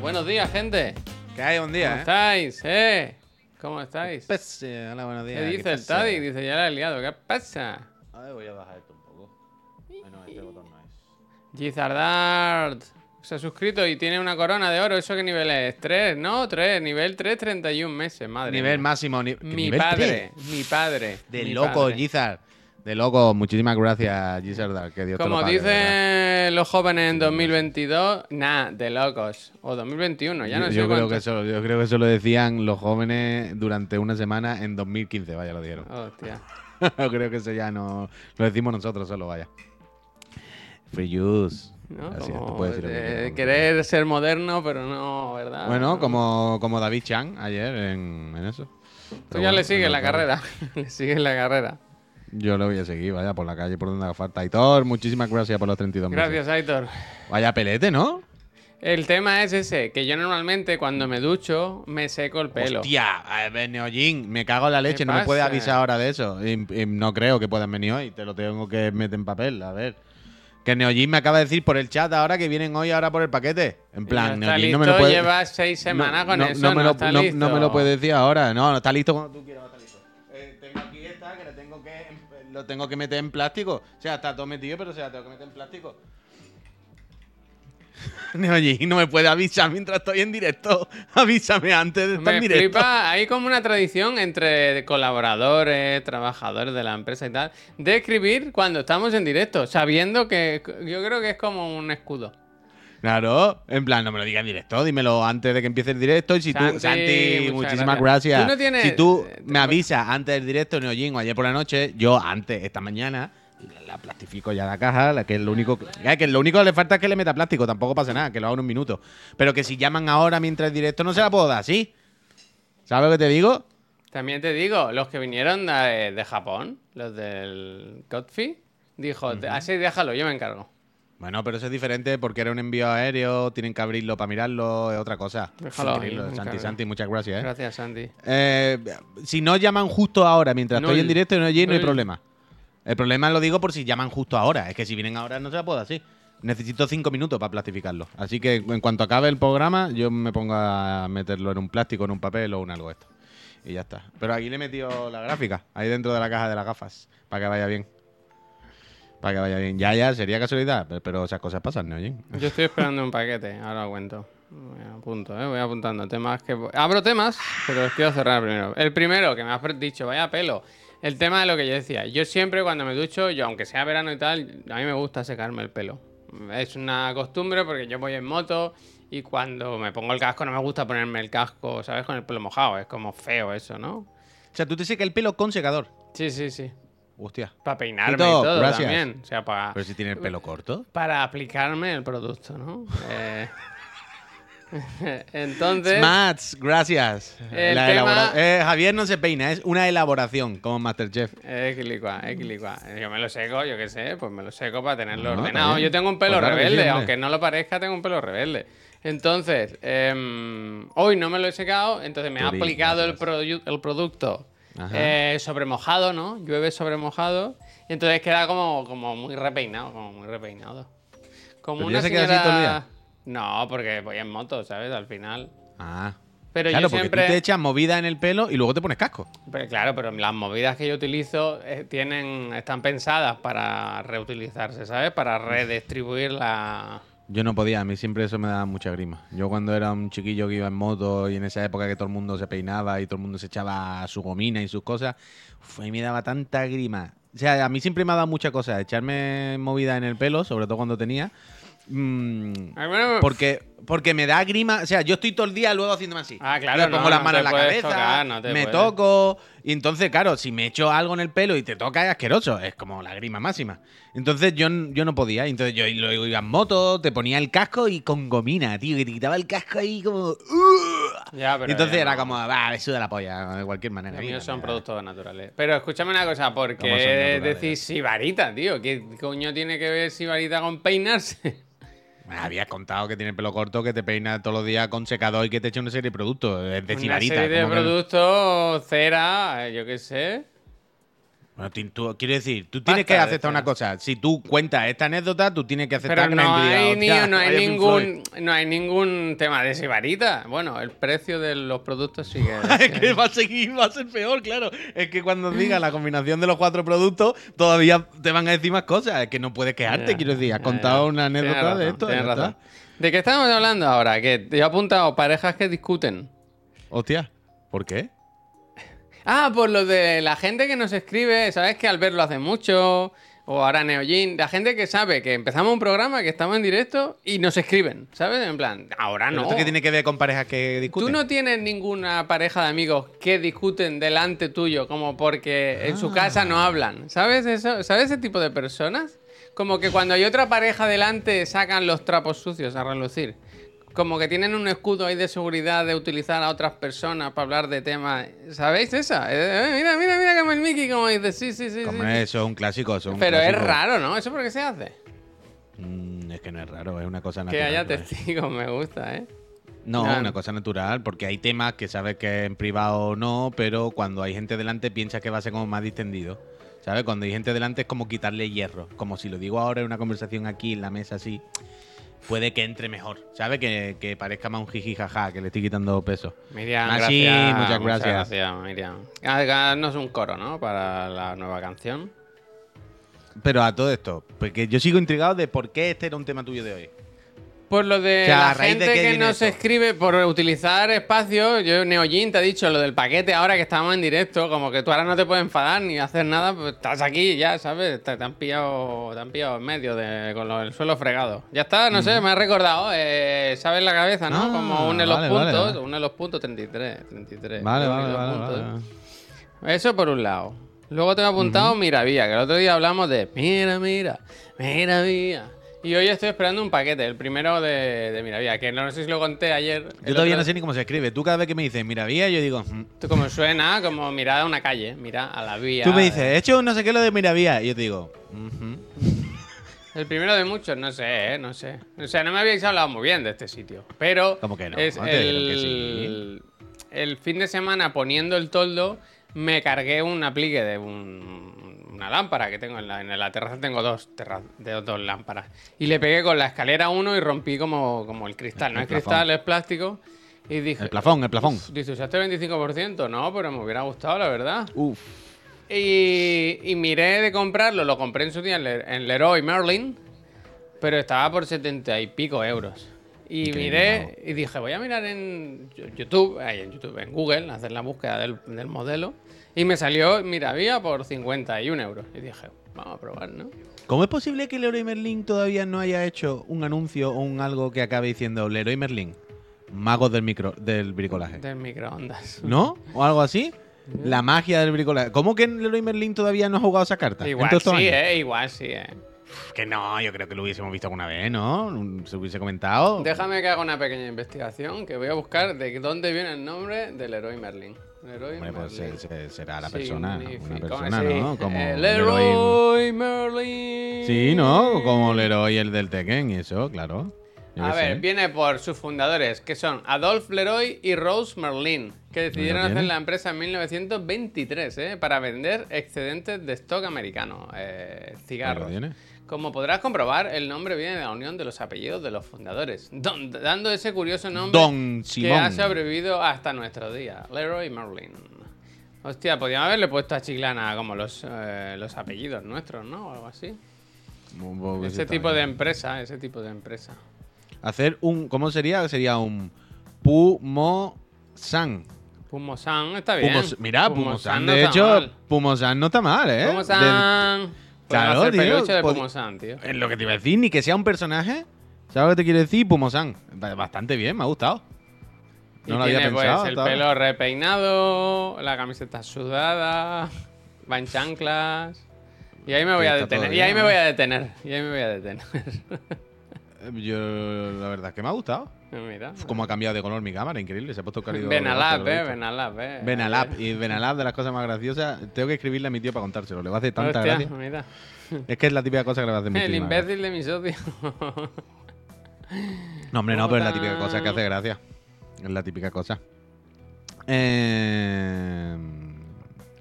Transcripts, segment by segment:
Buenos días, gente. Que hay un ¿Cómo día, ¿eh? estáis? ¿Eh? ¿Cómo estáis? Pues, eh, hola, buenos días. ¿Qué dice el pasa? Taddy? Dice, ya la he liado. ¿Qué pasa? A ver, voy a bajar esto un poco. Bueno, este botón no es. Gizardart se ha suscrito y tiene una corona de oro. ¿Eso qué nivel es? ¿3? No, 3. Nivel 3, 31 meses. Madre Nivel mía. máximo. ni- Mi nivel padre, tres. mi padre. De mi loco, padre. Gizard. De loco. Muchísimas gracias, Gizard. Que Dios te lo Como pague, dicen los jóvenes en 2022, nah, de locos. O 2021, ya no yo, sé yo creo que eso, yo creo que eso lo decían los jóvenes durante una semana en 2015, vaya, lo dijeron. Hostia. yo creo que eso ya no lo decimos nosotros solo, vaya. Free use. ¿no? Tú puedes decir de querer ser moderno, pero no, ¿verdad? Bueno, No. como, como David Chan ayer en, en eso. Tú Pero ya bueno, le sigues la carrera. le sigues la carrera. Yo lo voy a seguir, vaya, por la calle, por donde haga falta. Aitor, muchísimas gracias por los 32 meses. Gracias, Aitor. Vaya pelete, ¿no? El tema es ese, que yo normalmente cuando me ducho me seco el pelo. Hostia, Neojin, me cago en la leche, ¿Qué no me puedes avisar ahora de eso. Y- y no creo que puedan venir hoy, te lo tengo que meter en papel, a ver. Que Neojin me acaba de decir por el chat ahora que vienen hoy ahora por el paquete. En plan, no está Neojin listo, no me lo puede... lleva seis semanas con no, eso, no me lo, está no- listo. no me lo puede decir ahora. No, no está listo cuando tú quieras, lo tengo que meter en plástico. O sea, está todo metido, pero se la tengo que meter en plástico. Neojin no me puede avisar mientras estoy en directo. Avísame antes de estar Me en directo. flipa, hay como una tradición entre colaboradores, trabajadores de la empresa y tal, de escribir cuando estamos en directo, sabiendo que yo creo que es como un escudo. Claro, en plan, no me lo digas en directo, dímelo antes de que empiece el directo. Y si tú, Santi, Santi, muchas muchísimas gracias. gracias. Tú no tienes- si tú eh, me avisas antes del directo, Neojin, o ayer por la noche, yo antes, esta mañana, la plastifico ya la caja, la que es lo único que, que lo único que le falta es que le meta plástico, tampoco pasa nada, que lo haga en un minuto. Pero que si llaman ahora mientras el directo no se la puedo dar, ¿sí? ¿Sabes lo que te digo? También te digo, los que vinieron de, de Japón, los del Godfrey, dijo, así déjalo, yo me encargo. Bueno, pero eso es diferente porque era un envío aéreo, tienen que abrirlo para mirarlo, es otra cosa. Déjalo me Santi. Santi, muchas gracias, ¿eh? Gracias, Santi. Eh, si no llaman justo ahora, mientras No, estoy en directo, no, allí, no hay problema. El problema lo digo por si llaman justo ahora. Es que si vienen ahora no se la puedo así. Necesito cinco minutos para plastificarlo. Así que en cuanto acabe el programa, yo me pongo a meterlo en un plástico, en un papel o en algo de esto. Y ya está. Pero aquí le he metido la gráfica, ahí dentro de la caja de las gafas, para que vaya bien. Para que vaya bien. Ya, ya, sería casualidad, pero, esas cosas pasan, ¿no? Oye? Yo estoy esperando un paquete, ahora lo cuento. Voy a apunto, ¿eh? voy apuntando temas que... Abro temas, pero los quiero cerrar primero. El primero, que me has dicho, vaya pelo. El tema de lo que yo decía. Yo siempre cuando me ducho, yo aunque sea verano y tal, a mí me gusta secarme el pelo. Es una costumbre porque yo voy en moto y cuando me pongo el casco no me gusta ponerme el casco, ¿sabes? Con el pelo mojado. Es como feo eso, ¿no? O sea, tú te secas el pelo con secador. Sí, sí, sí. Hostia. Para peinarme Tito, y todo gracias. también. O sea, para... Pero si tiene el pelo corto. para aplicarme el producto, ¿no? Eh, Entonces, Mats, gracias. El La tema- eh, Javier no se peina, es una elaboración como Masterchef. equilicua, equilicua. Yo me lo seco, yo qué sé, pues me lo seco para tenerlo No, ordenado. Yo tengo un pelo Pues rebelde, aunque no lo parezca, tengo un pelo rebelde. Entonces, em, hoy no me lo he secado, entonces me ha aplicado el, gracias. produ- el producto. Eh, sobre mojado, ¿no? Llueve sobre mojado. Y entonces queda como, como muy repeinado, como muy repeinado. Como ¿Pero una ya se queda así señora... todo el día? No, porque voy en moto, ¿sabes? Al final. Ah. Pero claro, yo porque siempre... tú te echas movida en el pelo y luego te pones casco. Pero claro, pero las movidas que yo utilizo eh, tienen, están pensadas para reutilizarse, ¿sabes? Para redistribuir la... Yo no podía, a mí siempre eso me daba mucha grima. Yo cuando era un chiquillo que iba en moto y en esa época que todo el mundo se peinaba y todo el mundo se echaba su gomina y sus cosas, a mí me daba tanta grima. O sea, a mí siempre me ha dado mucha cosa echarme movida en el pelo, sobre todo cuando tenía. Mm, Ah, bueno, porque, porque me da grima. O sea, yo estoy todo el día luego haciéndome así. Ah, claro, Me pongo las no manos te en la cabeza, tocar, no te me puedes. toco. Y entonces, claro, si me echo algo en el pelo y te toca es asqueroso. Es como la grima máxima. Entonces yo, yo no podía. Entonces yo luego iba en moto, te ponía el casco y con gomina, tío, que te quitaba el casco ahí como. ¡uh! ya, pero Y entonces ya era como, va, me suda la polla, de cualquier manera. Los míos son mira. productos naturales. Pero escúchame una cosa, ¿por ¿Cómo son qué decís sibarita, tío? ¿Qué coño tiene que ver sibarita con peinarse? Me habías contado que tiene el pelo corto, que te peina todos los días con secador y que te echa una serie de productos. Es de Una serie de que- productos, cera, eh, yo qué sé. Bueno, ti- tú- quiero decir, tú tienes Basta que aceptar una cosa. Si tú cuentas esta anécdota, tú tienes que aceptar Pero no una hay, ni- no hay ningún no hay ningún tema de sibarita. Bueno, el precio de los productos sigue. es que va a seguir, va a ser peor, claro. Es que cuando digas la combinación de los cuatro productos, todavía te van a decir más cosas. Es que no puedes quejarte, quiero decir. Has contado una anécdota de esto. razón. ¿De qué estamos hablando ahora? Que te he apuntado parejas que discuten. Hostia, ¿por qué? Ah, por lo de la gente que nos escribe, ¿sabes que Albert lo hace mucho? O ahora Neojin, la gente que sabe que empezamos un programa, que estamos en directo y nos escriben, ¿sabes? En plan, ahora ¿Pero no. ¿Esto qué tiene que ver con parejas que discuten? Tú no tienes ninguna pareja de amigos que discuten delante tuyo, como porque en su casa Ah. no hablan. ¿Sabes eso? ¿Sabes ese tipo de personas? Como que cuando hay otra pareja delante sacan los trapos sucios a relucir. Como que tienen un escudo ahí de seguridad de utilizar a otras personas para hablar de temas. ¿Sabéis esa? Eh, eh, mira, mira, mira como el Mickey como dice, sí, sí, sí. Como sí. eso es un clásico. eso es un Pero es raro, ¿no? ¿Eso por qué se hace? Mm, es que no es raro, es una cosa Que natural. haya pues. testigos, me gusta, ¿eh? No, una cosa natural, porque hay temas que sabes que en privado no, pero cuando hay gente delante piensas que va a ser como más distendido. ¿Sabes? Cuando hay gente delante es como quitarle hierro. Como si lo digo ahora en una conversación aquí en la mesa así, puede que entre mejor. ¿Sabes? Que, que parezca más un jiji jaja, que le estoy quitando peso. Miriam, Así, gracias. muchas gracias. gracias, Miriam. Haznos un coro, ¿no? Para la nueva canción. Pero a todo esto, porque yo sigo intrigado de por qué este era un tema tuyo de hoy. Por lo de O sea, la ¿a raíz de gente que nos esto? escribe por utilizar espacio. Yo, Neojin, te ha dicho lo del paquete ahora que estamos en directo. Como que tú ahora no te puedes enfadar ni hacer nada. Pues estás aquí ya, ¿sabes? Te, te han pillado te han pillado en medio de, con lo- el suelo fregado. Ya está, no sé, me ha recordado. Eh, ¿Sabes la cabeza, no? Ah, como une los vale, puntos. vale, vale. Une los puntos 33. 33 Vale, vale, los. Eso por un lado. Luego te he apuntado Miravía, que el otro día hablamos de Mira, mira, Miravía. Y hoy estoy esperando un paquete, el primero de, de Miravía, que no sé si lo conté ayer. Yo todavía no sé ni cómo se escribe. Tú cada vez que me dices, mira, vía, yo digo, mm. Esto como suena, como mirar a una calle, mira a la vía. tú me dices, he hecho no sé qué lo de Miravía. Y yo te digo. El primero de muchos, no sé, ¿eh? no sé. O sea, no me habéis hablado muy bien de este sitio. Pero ¿Cómo que no? es dijeron que el, el fin de semana poniendo el toldo me cargué un aplique de un- una lámpara que tengo en la, en la terraza. Tengo dos, terra- de dos lámparas. Y le pegué con la escalera uno y rompí como, como el cristal. no El es plafón. cristal, es plástico. Y dije... El plafón, el plafón. Dice, usaste el 25%. No, pero me hubiera gustado, la verdad. Uf. Y, y miré de comprarlo, lo compré en su día en, Le- en Leroy Merlin, pero estaba por 70 y pico euros. Y miré y dije, voy a mirar en Yo- YouTube, ahí en YouTube, en Google, hacer la búsqueda del, del modelo. Y me salió Miravía por 51 euros. Y dije, vamos a probar, ¿no? ¿Cómo es posible que Leroy Merlin todavía no haya hecho un anuncio o un algo que acabe diciendo Leroy Merlin, magos del micro del bricolaje? Del microondas. ¿No? ¿O algo así? La magia del bricolaje. ¿Cómo que Leroy Merlin todavía no ha jugado esa carta? Igual sí, años? eh, igual sí, eh. Que no, yo creo que lo hubiésemos visto alguna vez, ¿no? Se hubiese comentado. Déjame que haga una pequeña investigación, que voy a buscar de dónde viene el nombre del Leroy Merlin. Leroy Hombre, pues Merlin. se- se- será la persona, una persona, ¿no? Como eh, Leroy. Leroy Merlin. Sí, ¿no? Como Leroy el del Tekken y eso, claro. Yo A ver, sé. viene por sus fundadores, que son Adolf Leroy y Rose Merlin, que decidieron hacer la empresa en 1923, ¿eh? Para vender excedentes de stock americano, eh, cigarros. Como podrás comprobar, el nombre viene de la unión de los apellidos de los fundadores, don- dando ese curioso nombre Don que ha sobrevivido hasta nuestro día, Leroy Merlin. Hostia, podríamos haberle puesto a Chiclana como los, eh, los apellidos nuestros, ¿no? O algo así. Ese tipo de bien. empresa, ese tipo de empresa. Hacer un. ¿Cómo sería? Sería un Pumo-san. Pumosan está bien. Pumos- mira, Pumosan, no de hecho. Pumosan no está mal, ¿eh? Pumosan. Claro, hacer tío, peluche de pod- Pumosan, tío. Es lo que te iba a decir, ni que sea un personaje. ¿Sabes lo que te quiero decir? Pumosan. Ba- Bastante bien, me ha gustado. Y No lo tiene había pues pensado. el hasta ahora. pelo repeinado, la camiseta sudada, va en chanclas. Y ahí me voy a detener. Y ahí me voy a detener. Y ahí me voy a detener. Eh, Yo, la verdad es que me ha gustado. Mira. Cómo ha cambiado de color mi cámara, increíble. Se ha puesto cálido. Benalab, delante, eh, visto. Benalab, eh. Benalab. Y Benalab, de las cosas más graciosas, tengo que escribirle a mi tío para contárselo. Le va a hacer tanta Hostia, gracia. mira. Es que es la típica cosa que le va a hacer El muchísima gracia. imbécil de mi socio. No, hombre, no, pero es la típica cosa que hace gracia. Es la típica cosa. Eh...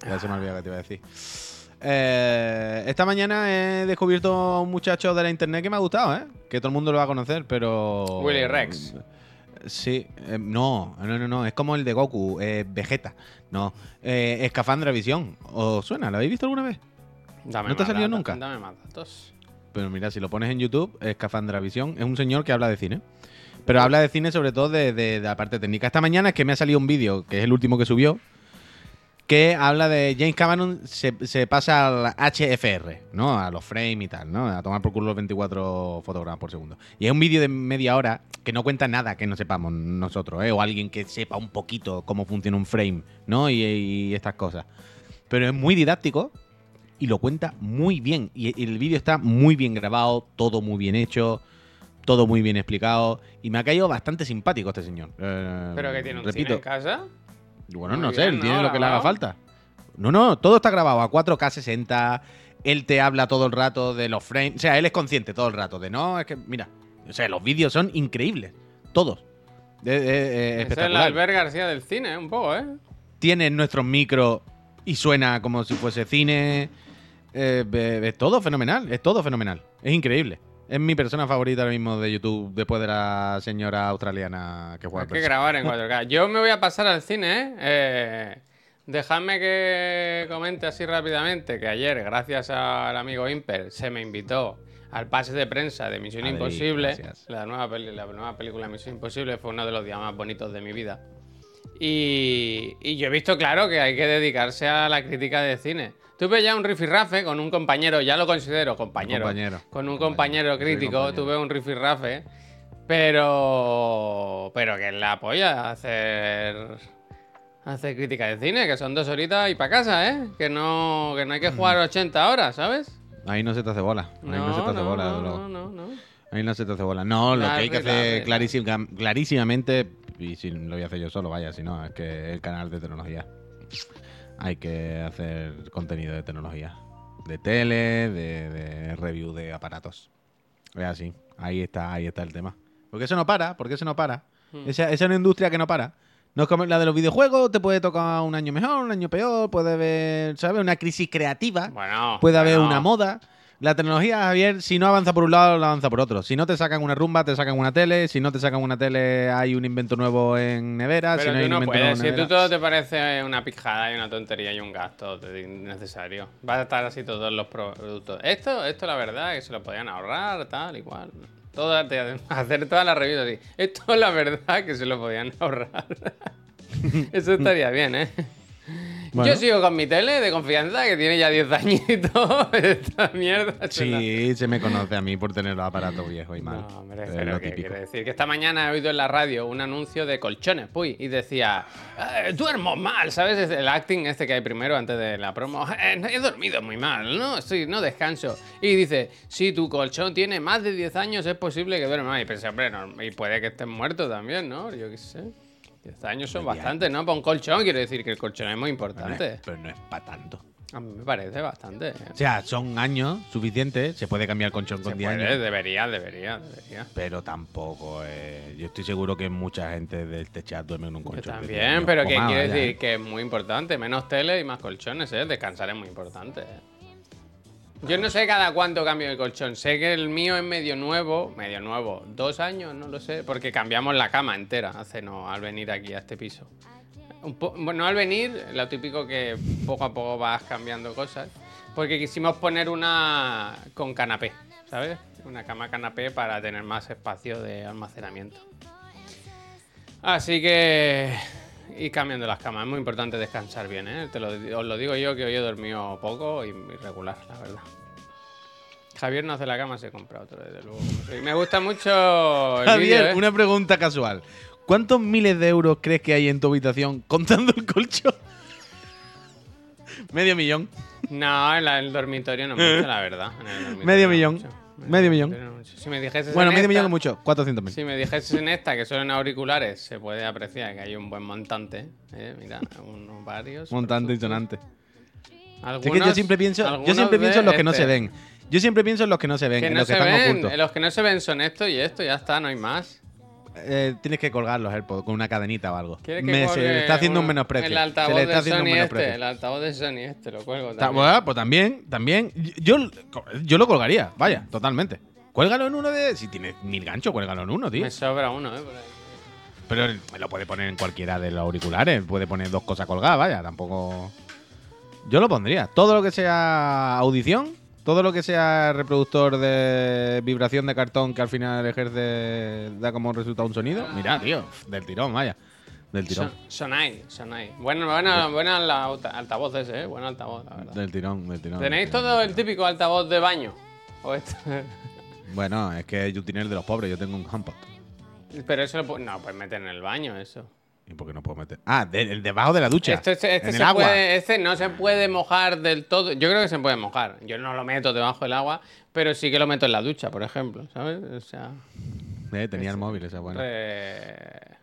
Ya se me ha olvidado que te iba a decir. Eh, esta mañana he descubierto a un muchacho de la internet que me ha gustado, ¿eh? Que todo el mundo lo va a conocer, pero. Willy Rex. Sí, eh, no, no, no, no, es como el de Goku, eh, Vegeta. No, eh, Escafandra Visión. ¿Os suena? ¿Lo habéis visto alguna vez? Dame ¿No te ha salido nunca? Dame más datos. Pero mira, si lo pones en YouTube, Escafandra Visión es un señor que habla de cine. Pero habla de cine sobre todo de, de- de la parte técnica. Esta mañana es que me ha salido un vídeo, que es el último que subió, que habla de James Cameron se, se pasa al HFR, ¿no? A los frames y tal, ¿no? A tomar por culo los 24 fotogramas por segundo. Y es un vídeo de media hora que no cuenta nada que no sepamos nosotros, ¿eh? O alguien que sepa un poquito cómo funciona un frame, ¿no? Y, y estas cosas. Pero es muy didáctico y lo cuenta muy bien. Y, el vídeo está muy bien grabado, todo muy bien hecho, todo muy bien explicado. Y me ha caído bastante simpático este señor. Eh, ¿Pero que tiene un repito, cine en casa? Bueno, Muy no sé, bien, él ¿no? tiene lo que le haga falta. No, no, todo está grabado a 4K 60. Él te habla todo el rato de los frames. O sea, él es consciente todo el rato de no, es que, mira, o sea, los vídeos son increíbles. Todos. De- de- eh, Es el. Albert García del cine, un poco, ¿eh? Tiene nuestros micros y suena como si fuese cine. Eh, es todo fenomenal, es todo fenomenal. Es increíble. Es mi persona favorita ahora mismo de YouTube después de la señora australiana que juega Hay que grabar en 4K. Yo me voy a pasar al cine, ¿eh? Eh, Dejadme que comente así rápidamente que ayer, gracias al amigo Imper, se me invitó al pase de prensa de Misión Adri, Imposible. gracias. La nueva, la nueva película Misión Imposible fue uno de los días más bonitos de mi vida. Y, y yo he visto claro que hay que dedicarse a la crítica de cine. Tuve ya un rifirrafe con un compañero, ya lo considero compañero. compañero. Con un Compañero, crítico, compañero. tuve un rifirrafe. Pero. Pero que la polla hacer. Hacer crítica de cine, que son dos horitas y para casa, ¿eh? Que no, que no hay que jugar 80 horas, ¿sabes? Ahí no se te hace bola. Ahí no, se te hace bola, no, no, no, no. Ahí no se te hace bola. No, lo que hay que hacer clarísima- clarísimamente, y si lo voy a hacer yo solo, vaya, si no, es que el canal de tecnología. Hay que hacer contenido de tecnología. De tele, de, de review de aparatos. Es así. Ahí está, ahí está el tema. Porque eso no para, porque eso no para. Hmm. Esa, esa es una industria que no para. No es como la de los videojuegos, te puede tocar un año mejor, un año peor, puede haber, ¿sabes? Una crisis creativa Bueno. puede haber bueno. una moda. La tecnología, Javier, si no avanza por un lado, la avanza por otro. Si no te sacan una rumba, te sacan una tele. Si no te sacan una tele, hay un invento nuevo en nevera. Pero si no tú hay un no invento puedes, nuevo en si tú todo te parece una pijada y una tontería y un gasto innecesario. Va a estar así todos los productos. Esto, esto la verdad es que se lo podían ahorrar, tal y cual. Todo, te- hacer todas las reviews así. Esto la verdad que se lo podían ahorrar. Eso estaría bien, ¿eh? Bueno. Yo sigo con mi tele de confianza que tiene ya 10 añitos. Esta mierda. Sí, se me conoce a mí por tener los aparatos viejos y mal. No, hombre, pero lo ¿qué típico. quiere decir? Que esta mañana he oído en la radio un anuncio de colchones, puy, y decía, "Eh, duermo mal, ¿sabes? Es El acting este que hay primero antes de la promo. "Eh, he dormido muy mal, ¿no? Sí, no descanso. Y dice, si tu colchón tiene más de 10 años, es posible que duerma mal. Y pensé, hombre, no, y puede que estés muerto también, ¿no? Yo qué sé. 10 años son bastantes, ¿no? Para un colchón, quiero decir que el colchón es muy Pero no importante. es- pero no es para tanto. A mí me parece bastante. O sea, son años suficientes. Se puede cambiar colchón con Se 10 puede, años. debería, debería, debería. Pero tampoco. eh, yo estoy seguro que mucha gente de este chat duerme en un Yo colchón. 10 también, pero que quiere decir ¿eh? que es muy importante. Menos tele y más colchones, ¿eh? Descansar es muy importante. ¿eh? Yo no sé cada cuánto cambio de colchón. Sé que el mío es medio nuevo. Medio nuevo. Dos años, no lo sé. Porque cambiamos la cama entera hace no, al venir aquí a este piso. Un bueno, no al venir, lo típico que poco a poco vas cambiando cosas. Porque quisimos poner una con canapé, ¿sabes? Una cama canapé para tener más espacio de almacenamiento. Así que. Y cambiando las camas. Es muy importante descansar bien, ¿eh? Te lo, os lo digo yo que hoy he dormido poco y irregular, la verdad. Javier no hace la cama, se compra otro, desde luego. Me gusta mucho el Javier, ¿eh? una pregunta casual. ¿Cuántos miles de euros crees que hay en tu habitación contando el colchón? Medio millón. No, en la- el dormitorio no mucho, la verdad. En el dormitorio Medio no millón. mucho. Medio millón. Si me dijeses Bueno, en medio esta- millón es mucho. 400 mil. Si me dijeses en esta que son auriculares, se puede apreciar que hay un buen montante. ¿eh? Mira, unos varios. Montante y sonante. Algunos, es que yo siempre pienso, yo siempre pienso en los que no este. se ven. Yo siempre pienso en los que no se ven, Que en no los que se están ven, ocultos. los que no se ven son esto y esto, ya está, no hay más. Eh, tienes que colgar los AirPods con una cadenita o algo. ¿Quieres que Me- se le está haciendo un menosprecio. El se altavoz le está de haciendo un Sony este, el altavoz de Sony este, lo cuelgo también. bueno, pues también, también. Yo, yo lo colgaría, vaya, totalmente. Cuélgalo en uno de. Si tienes mil ganchos, cuélgalo en uno, tío. Me sobra uno, eh. por ahí. Pero me lo puede poner en cualquiera de los auriculares. Puede poner dos cosas colgadas, vaya, tampoco. Yo lo pondría. Todo lo que sea audición, todo lo que sea reproductor de vibración de cartón que al final ejerce, da como resultado un sonido. Mira, tío, del tirón, vaya. Del tirón. Son- Sonai, Sonai. Bueno, bueno, bueno altavoz ese, eh. Buen altavoz, la verdad. Del tirón, del tirón. ¿Tenéis todo el típico altavoz de baño? ¿O esto? Bueno, es que yo el de los pobres, yo tengo un HomePod. Pero eso lo No, pues meter en el baño eso. ¿Y por qué no puedo meter? Ah, de- debajo de la ducha. Este, este- este en el agua. puede- este no se puede mojar del todo. Yo creo que se puede mojar. Yo no lo meto debajo del agua, pero sí que lo meto en la ducha, por ejemplo, ¿sabes? O sea, Eh, tenía el móvil, esa buena. re-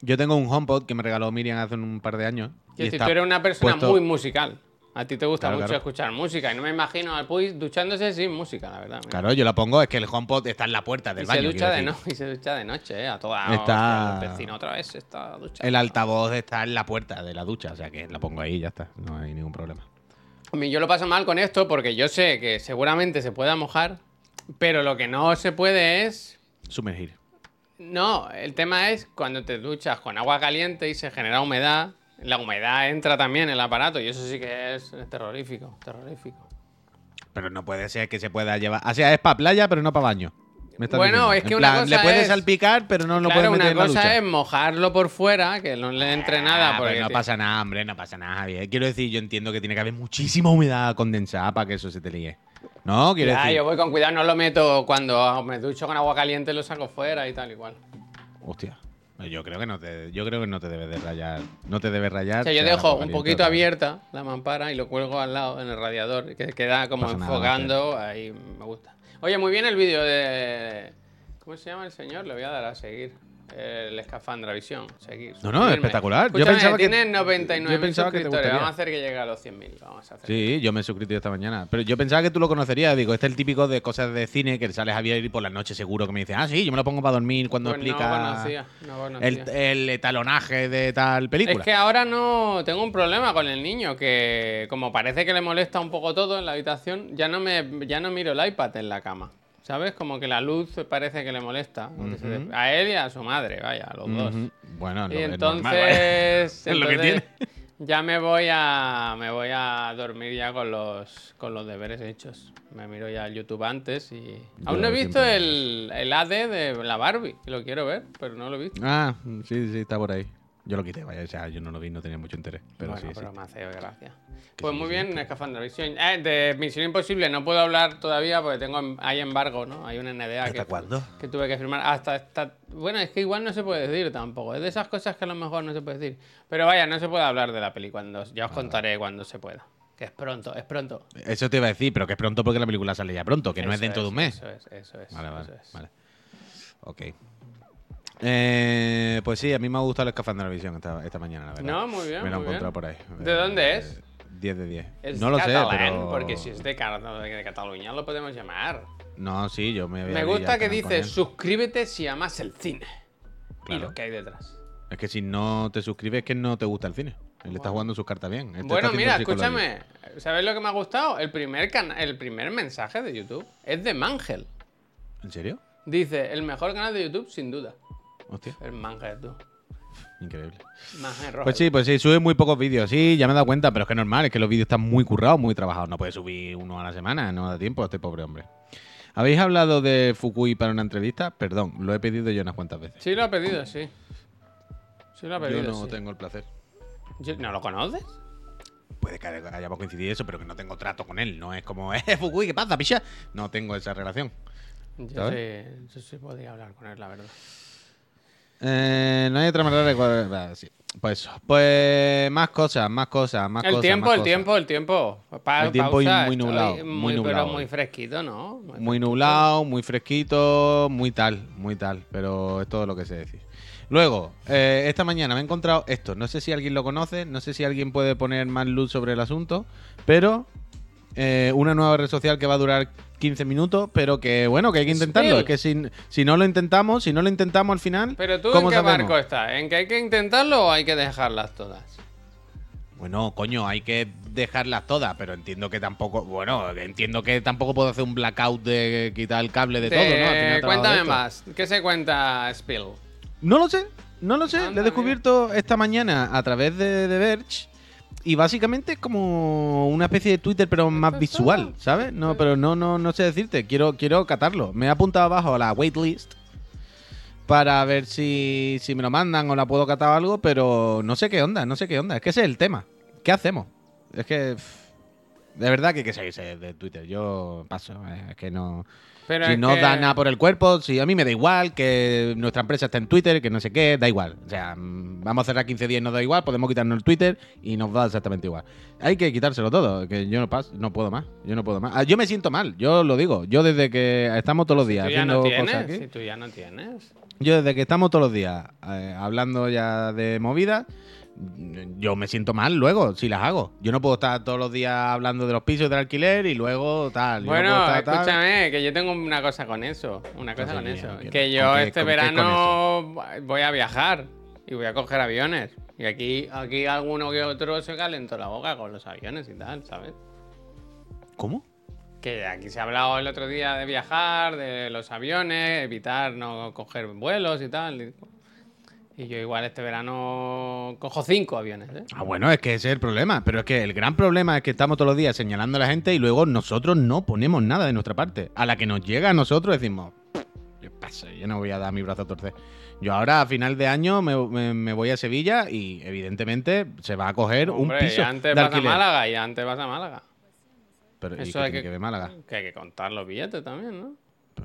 Yo tengo un HomePod que me regaló Miriam hace un par de años. y decir, está tú eres una persona puesto- muy musical. A ti te gusta Claro, mucho claro. escuchar música y no me imagino al Puy duchándose sin música, la verdad. mira. Claro, yo la pongo, es que el HomePod está en la puerta del y, baño. se ducha quiero de decir. no, y se ducha de noche, ¿eh? A toda Está- el vecino otra vez está duchando. El altavoz está en la puerta de la ducha, o sea que la pongo ahí y ya está. No hay ningún problema. A mí yo lo paso mal con esto porque yo sé que seguramente se pueda mojar, pero lo que no se puede es Sumergir. No, el tema es cuando te duchas con agua caliente y se genera humedad, la humedad entra también en el aparato y eso sí que es terrorífico, terrorífico. Pero no puede ser que se pueda llevar. O sea, es para playa, pero no para baño. Me Bueno, diciendo. es que En una plan, cosa Le puedes es- salpicar, pero no lo claro, puedes meter una en la cosa ducha. es mojarlo por fuera, que no le entre nada, Ah, porque pero no pasa nada, hombre, no pasa nada, Javier. Quiero decir, yo entiendo que tiene que haber muchísima humedad condensada para que eso se te líe. No, quiero Ya, decir. yo voy con cuidado, no lo meto cuando me ducho con agua caliente, lo saco fuera y tal igual. Hostia. Yo creo que no te, yo creo que no te debes de rayar. No te debes rayar. O sea, yo dejo un poquito abierta la mampara y lo cuelgo al lado en el radiador, que queda como Pasa nada, enfocando, ahí me gusta. Oye, muy bien el vídeo de... ¿Cómo se llama el señor? Le voy a dar a seguir. El escafandra visión, seguir. No, no, espectacular. Yo Escúchame, pensaba que- tiene 99 yo pensaba que te suscriptores. Vamos a hacer que llegue a los 100.000. Vamos a hacer. Sí, yo me he suscrito esta mañana. Pero yo pensaba que tú lo conocerías. Digo, este es el típico de cosas de cine que sale Javier y por la noche seguro que me dice, ah, sí, yo me lo pongo para dormir cuando Pues no explica conocía, no conocía. el, el etalonaje de tal película. Es que ahora no tengo un problema con el niño que como parece que le molesta un poco todo en la habitación, ya no me ya no miro el iPad en la cama. ¿Sabes? Como que la luz parece que le molesta. A él y a su madre, vaya, a los dos. Bueno, Y lo- es entonces, normal, vaya. Es lo que entonces ya me voy a me voy a dormir ya con los con los deberes hechos. Me miro ya el YouTube antes y aún no he Yo visto el, el AD de la Barbie, lo quiero ver, pero no lo he visto. Ah, sí, sí, está por ahí. Yo lo quité, vaya, o sea, yo no lo vi, no tenía mucho interés. Pero bueno, sí, pero me hace gracia. Pues muy bien, Escafandra Visión. Eh, de Misión Imposible no puedo hablar todavía porque tengo hay embargo, ¿no? Hay una NDA ¿Hasta que, cuándo? que tuve que firmar. Hasta esta... Bueno, es que igual no se puede decir tampoco. Es de esas cosas que a lo mejor no se puede decir. Pero vaya, no se puede hablar de la peli cuando... Ya os contaré cuando se pueda. Que es pronto, es pronto. Eso te iba a decir, pero que es pronto porque la película sale ya pronto, que no es dentro de un mes. Eso es, eso es. Vale, vale, eso es. vale. Ok. Eh, pues sí, a mí me ha gustado el escafandra de la visión esta, esta mañana, la verdad. No, muy bien, Me lo he encontrado por ahí. ¿De dónde es? 10 de 10. Es no lo sé, pero... porque si es de, Cataluña lo podemos llamar. No, sí, yo me voy a Me gusta que dice suscríbete si amas el cine. Y lo que hay detrás. Es que si no te suscribes es que no te gusta el cine. Él está jugando sus cartas bien. Este Bueno, mira, escúchame. ¿Sabes lo que me ha gustado? El primer, cana- el primer mensaje de YouTube es de Mangel. ¿En serio? Dice, el mejor canal de YouTube, sin duda. Hostia, El Mangel, tú. increíble. Rojo. Pues sí, pues sí, sube muy pocos vídeos. Sí, ya me he dado cuenta, pero es que es normal, es que los vídeos están muy currados, muy trabajados. No puede subir uno a la semana, no me da tiempo a este pobre hombre. ¿Habéis hablado de Fukui para una entrevista? Perdón, lo he pedido yo unas cuantas veces. Sí lo ha pedido, sí. Sí lo ha pedido, yo no sí. tengo el placer. ¿No lo conoces? Puede que hayamos coincidido eso, pero que no tengo trato con él. No es como, eh, Fukui, ¿qué pasa, picha? No tengo esa relación. Yo sí, yo sí podría hablar con él, la verdad. Eh, no hay otra manera de cuadrar- sí. Pues eso. Pues más cosas, más cosas, más el cosas. tiempo, más el cosas. tiempo, el tiempo. Pa- El tiempo pausa, muy estoy nublado, muy muy- nublado Pero muy fresquito, ¿no? Muy Muy fresquito. nublado, muy fresquito, muy tal, muy tal. Pero es todo lo que sé decir. Luego, eh, esta mañana me he encontrado esto. No sé si alguien lo conoce, no sé si alguien puede poner más luz sobre el asunto, pero eh, una nueva red social que va a durar 15 minutos, pero que bueno, que hay que intentarlo. Es que si, si no lo intentamos, si no lo intentamos al final, Pero tú, ¿cómo ¿en qué sabemos? barco estás? ¿En que hay que intentarlo o hay que dejarlas todas? Bueno, coño, hay que dejarlas todas, pero entiendo que tampoco, bueno, entiendo que tampoco puedo hacer un blackout de quitar el cable de Te- todo, ¿no? Al final Cuéntame más. ¿Qué se cuenta Spill? No lo sé, no lo sé. Anda, Lo he descubierto esta mañana a través de, de Verge. Y básicamente es como una especie de Twitter, pero más visual. ¿sabes? No, pero no, no, no sé decirte. Quiero, quiero catarlo. Me he apuntado abajo a la waitlist para ver si, si me lo mandan o la puedo catar o algo, pero no sé qué onda, no sé qué onda. Es que ese es el tema. ¿Qué hacemos? Es que. pff, de verdad que hay que seguirse de Twitter. Yo paso. eh, Es que no. Pero si no que- da nada por el cuerpo, si a mí me da igual que nuestra empresa esté en Twitter, que no sé qué, da igual. O sea, mm, vamos a cerrar 15 días, nos da igual, podemos quitarnos el Twitter y nos da exactamente igual. Hay que quitárselo todo, que yo no paso, no puedo más, yo no puedo más. Ah, yo me siento mal, yo lo digo. Yo desde que estamos todos los Si días tú ya haciendo no cosas tienes. aquí, Si tú ya no tienes. yo desde que estamos todos los días eh, hablando ya de movidas, yo me siento mal luego si las hago. Yo no puedo estar todos los días hablando de los pisos del alquiler y luego tal. No Bueno, tal. escúchame, que yo tengo una cosa con eso. Una cosa con eso. que ¿Con yo este qué verano voy a viajar y voy a coger aviones. Y aquí, aquí alguno que otro se calentó la boca con los aviones y tal, ¿sabes? ¿Cómo? Que aquí se ha hablado el otro día de viajar, de los aviones, evitar no coger vuelos y tal. Y, yo igual este verano cojo cinco aviones, ¿eh? Ah, bueno, es que ese es el problema. Pero es que el gran problema es que estamos todos los días señalando a la gente y luego nosotros no ponemos nada de nuestra parte. A la que nos llega a nosotros decimos, ¿qué pasa? Yo no voy a dar mi brazo a torcer. Yo ahora a final de año me, me- me voy a Sevilla y evidentemente se va a coger Hombre, un piso y antes de vas a. Málaga y antes vas a Málaga. Pero ¿y Eso qué hay tiene que, que ver Málaga? que hay que contar los billetes también, ¿no?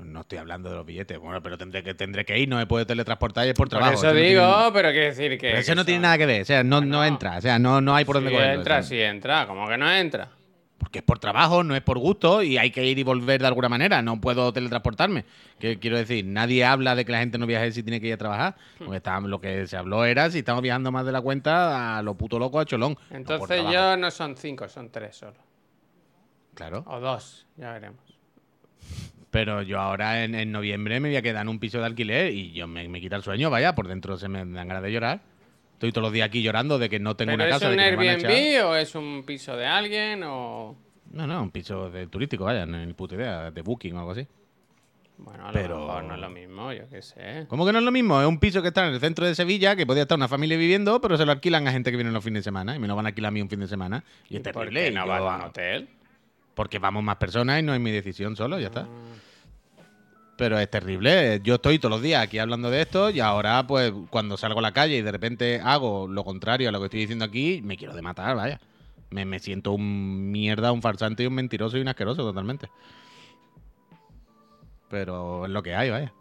No estoy hablando de los billetes. Bueno, pero tendré que, tendré que ir, no me puedo teletransportar y es por trabajo. Por eso no tiene- digo, pero quiero decir que. pero eso que no tiene nada que ver. O sea, no, no entra. O sea, no, no hay por dónde cogerlo. entra, eso. sí entra. ¿Cómo que no entra? Porque es por trabajo, no es por gusto y hay que ir y volver de alguna manera. No puedo teletransportarme. Que, quiero decir, nadie habla de que la gente no viaje si tiene que ir a trabajar. Porque está- lo que se habló era si estamos viajando más de la cuenta a lo puto loco a Cholón. no Entonces trabajo. yo no son cinco, son tres solo. Claro. O dos, ya veremos. Pero yo ahora en, en noviembre me voy a quedar en un piso de alquiler y yo me, me quita el sueño, vaya, por dentro se me dan ganas de llorar. Estoy todos los días aquí llorando de que no tengo ¿Pero una es casa. de un que me van a. Airbnb o es un piso de alguien o...? No, no, un piso de turístico, vaya, no ni puta idea, de booking o algo así. Bueno, a lo Pero- mejor no es lo mismo, yo qué sé. ¿Cómo que no es lo mismo? Es un piso que está en el centro de Sevilla, que podía estar una familia viviendo, pero se lo alquilan a gente que viene los fines de semana. Y me lo van a alquilar a mí un fin de semana. Y es ¿Por terrible. qué y no yo- vas a un hotel? Porque vamos más personas y no es mi decisión solo, ya está. Ah. Pero es terrible. Yo estoy todos los días aquí hablando de esto y ahora, pues, cuando salgo a la calle y de repente hago lo contrario a lo que estoy diciendo aquí, me quiero de matar, vaya. Me, me siento un mierda, un farsante y un mentiroso y un asqueroso totalmente. Pero es lo que hay, vaya.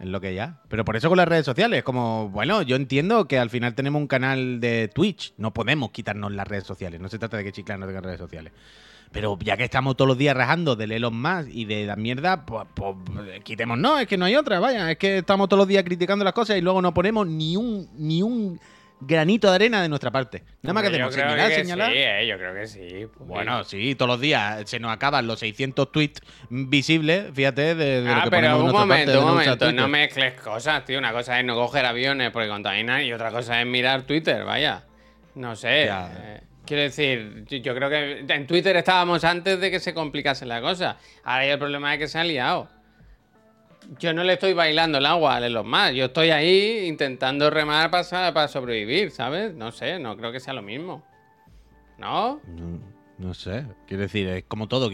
Es lo que ya. Pero por eso con las redes sociales, como, bueno, yo entiendo que al final tenemos un canal de Twitch. No podemos quitarnos las redes sociales. No se trata de que Chiclana no tenga redes sociales. Pero ya que estamos todos los días rajando del Elon Musk y de la mierda, pues, pues quitémonos, es que no hay otra, vaya. Es que estamos todos los días criticando las cosas y luego no ponemos ni un, ni un granito de arena de nuestra parte. Nada más que hacemos señalar, que señalar. Sí, eh, yo creo que sí. porque- Bueno, sí, todos los días se nos acaban los 600 tweets visibles, fíjate, de, de lo Ah, que pero un parte momento, de un no momento, no mezcles cosas, tío. Una cosa es no coger aviones porque contaminan y otra cosa es mirar Twitter, vaya. No sé. Ya. eh, quiero decir, yo, creo que en Twitter estábamos antes de que se complicase la cosa. Ahora el problema es que se ha liado. Yo no le estoy bailando el agua a los más. Yo estoy ahí intentando remar para, para sobrevivir, ¿sabes? No sé, no creo que sea lo mismo. ¿No? No, sé, quiero decir, es como todo.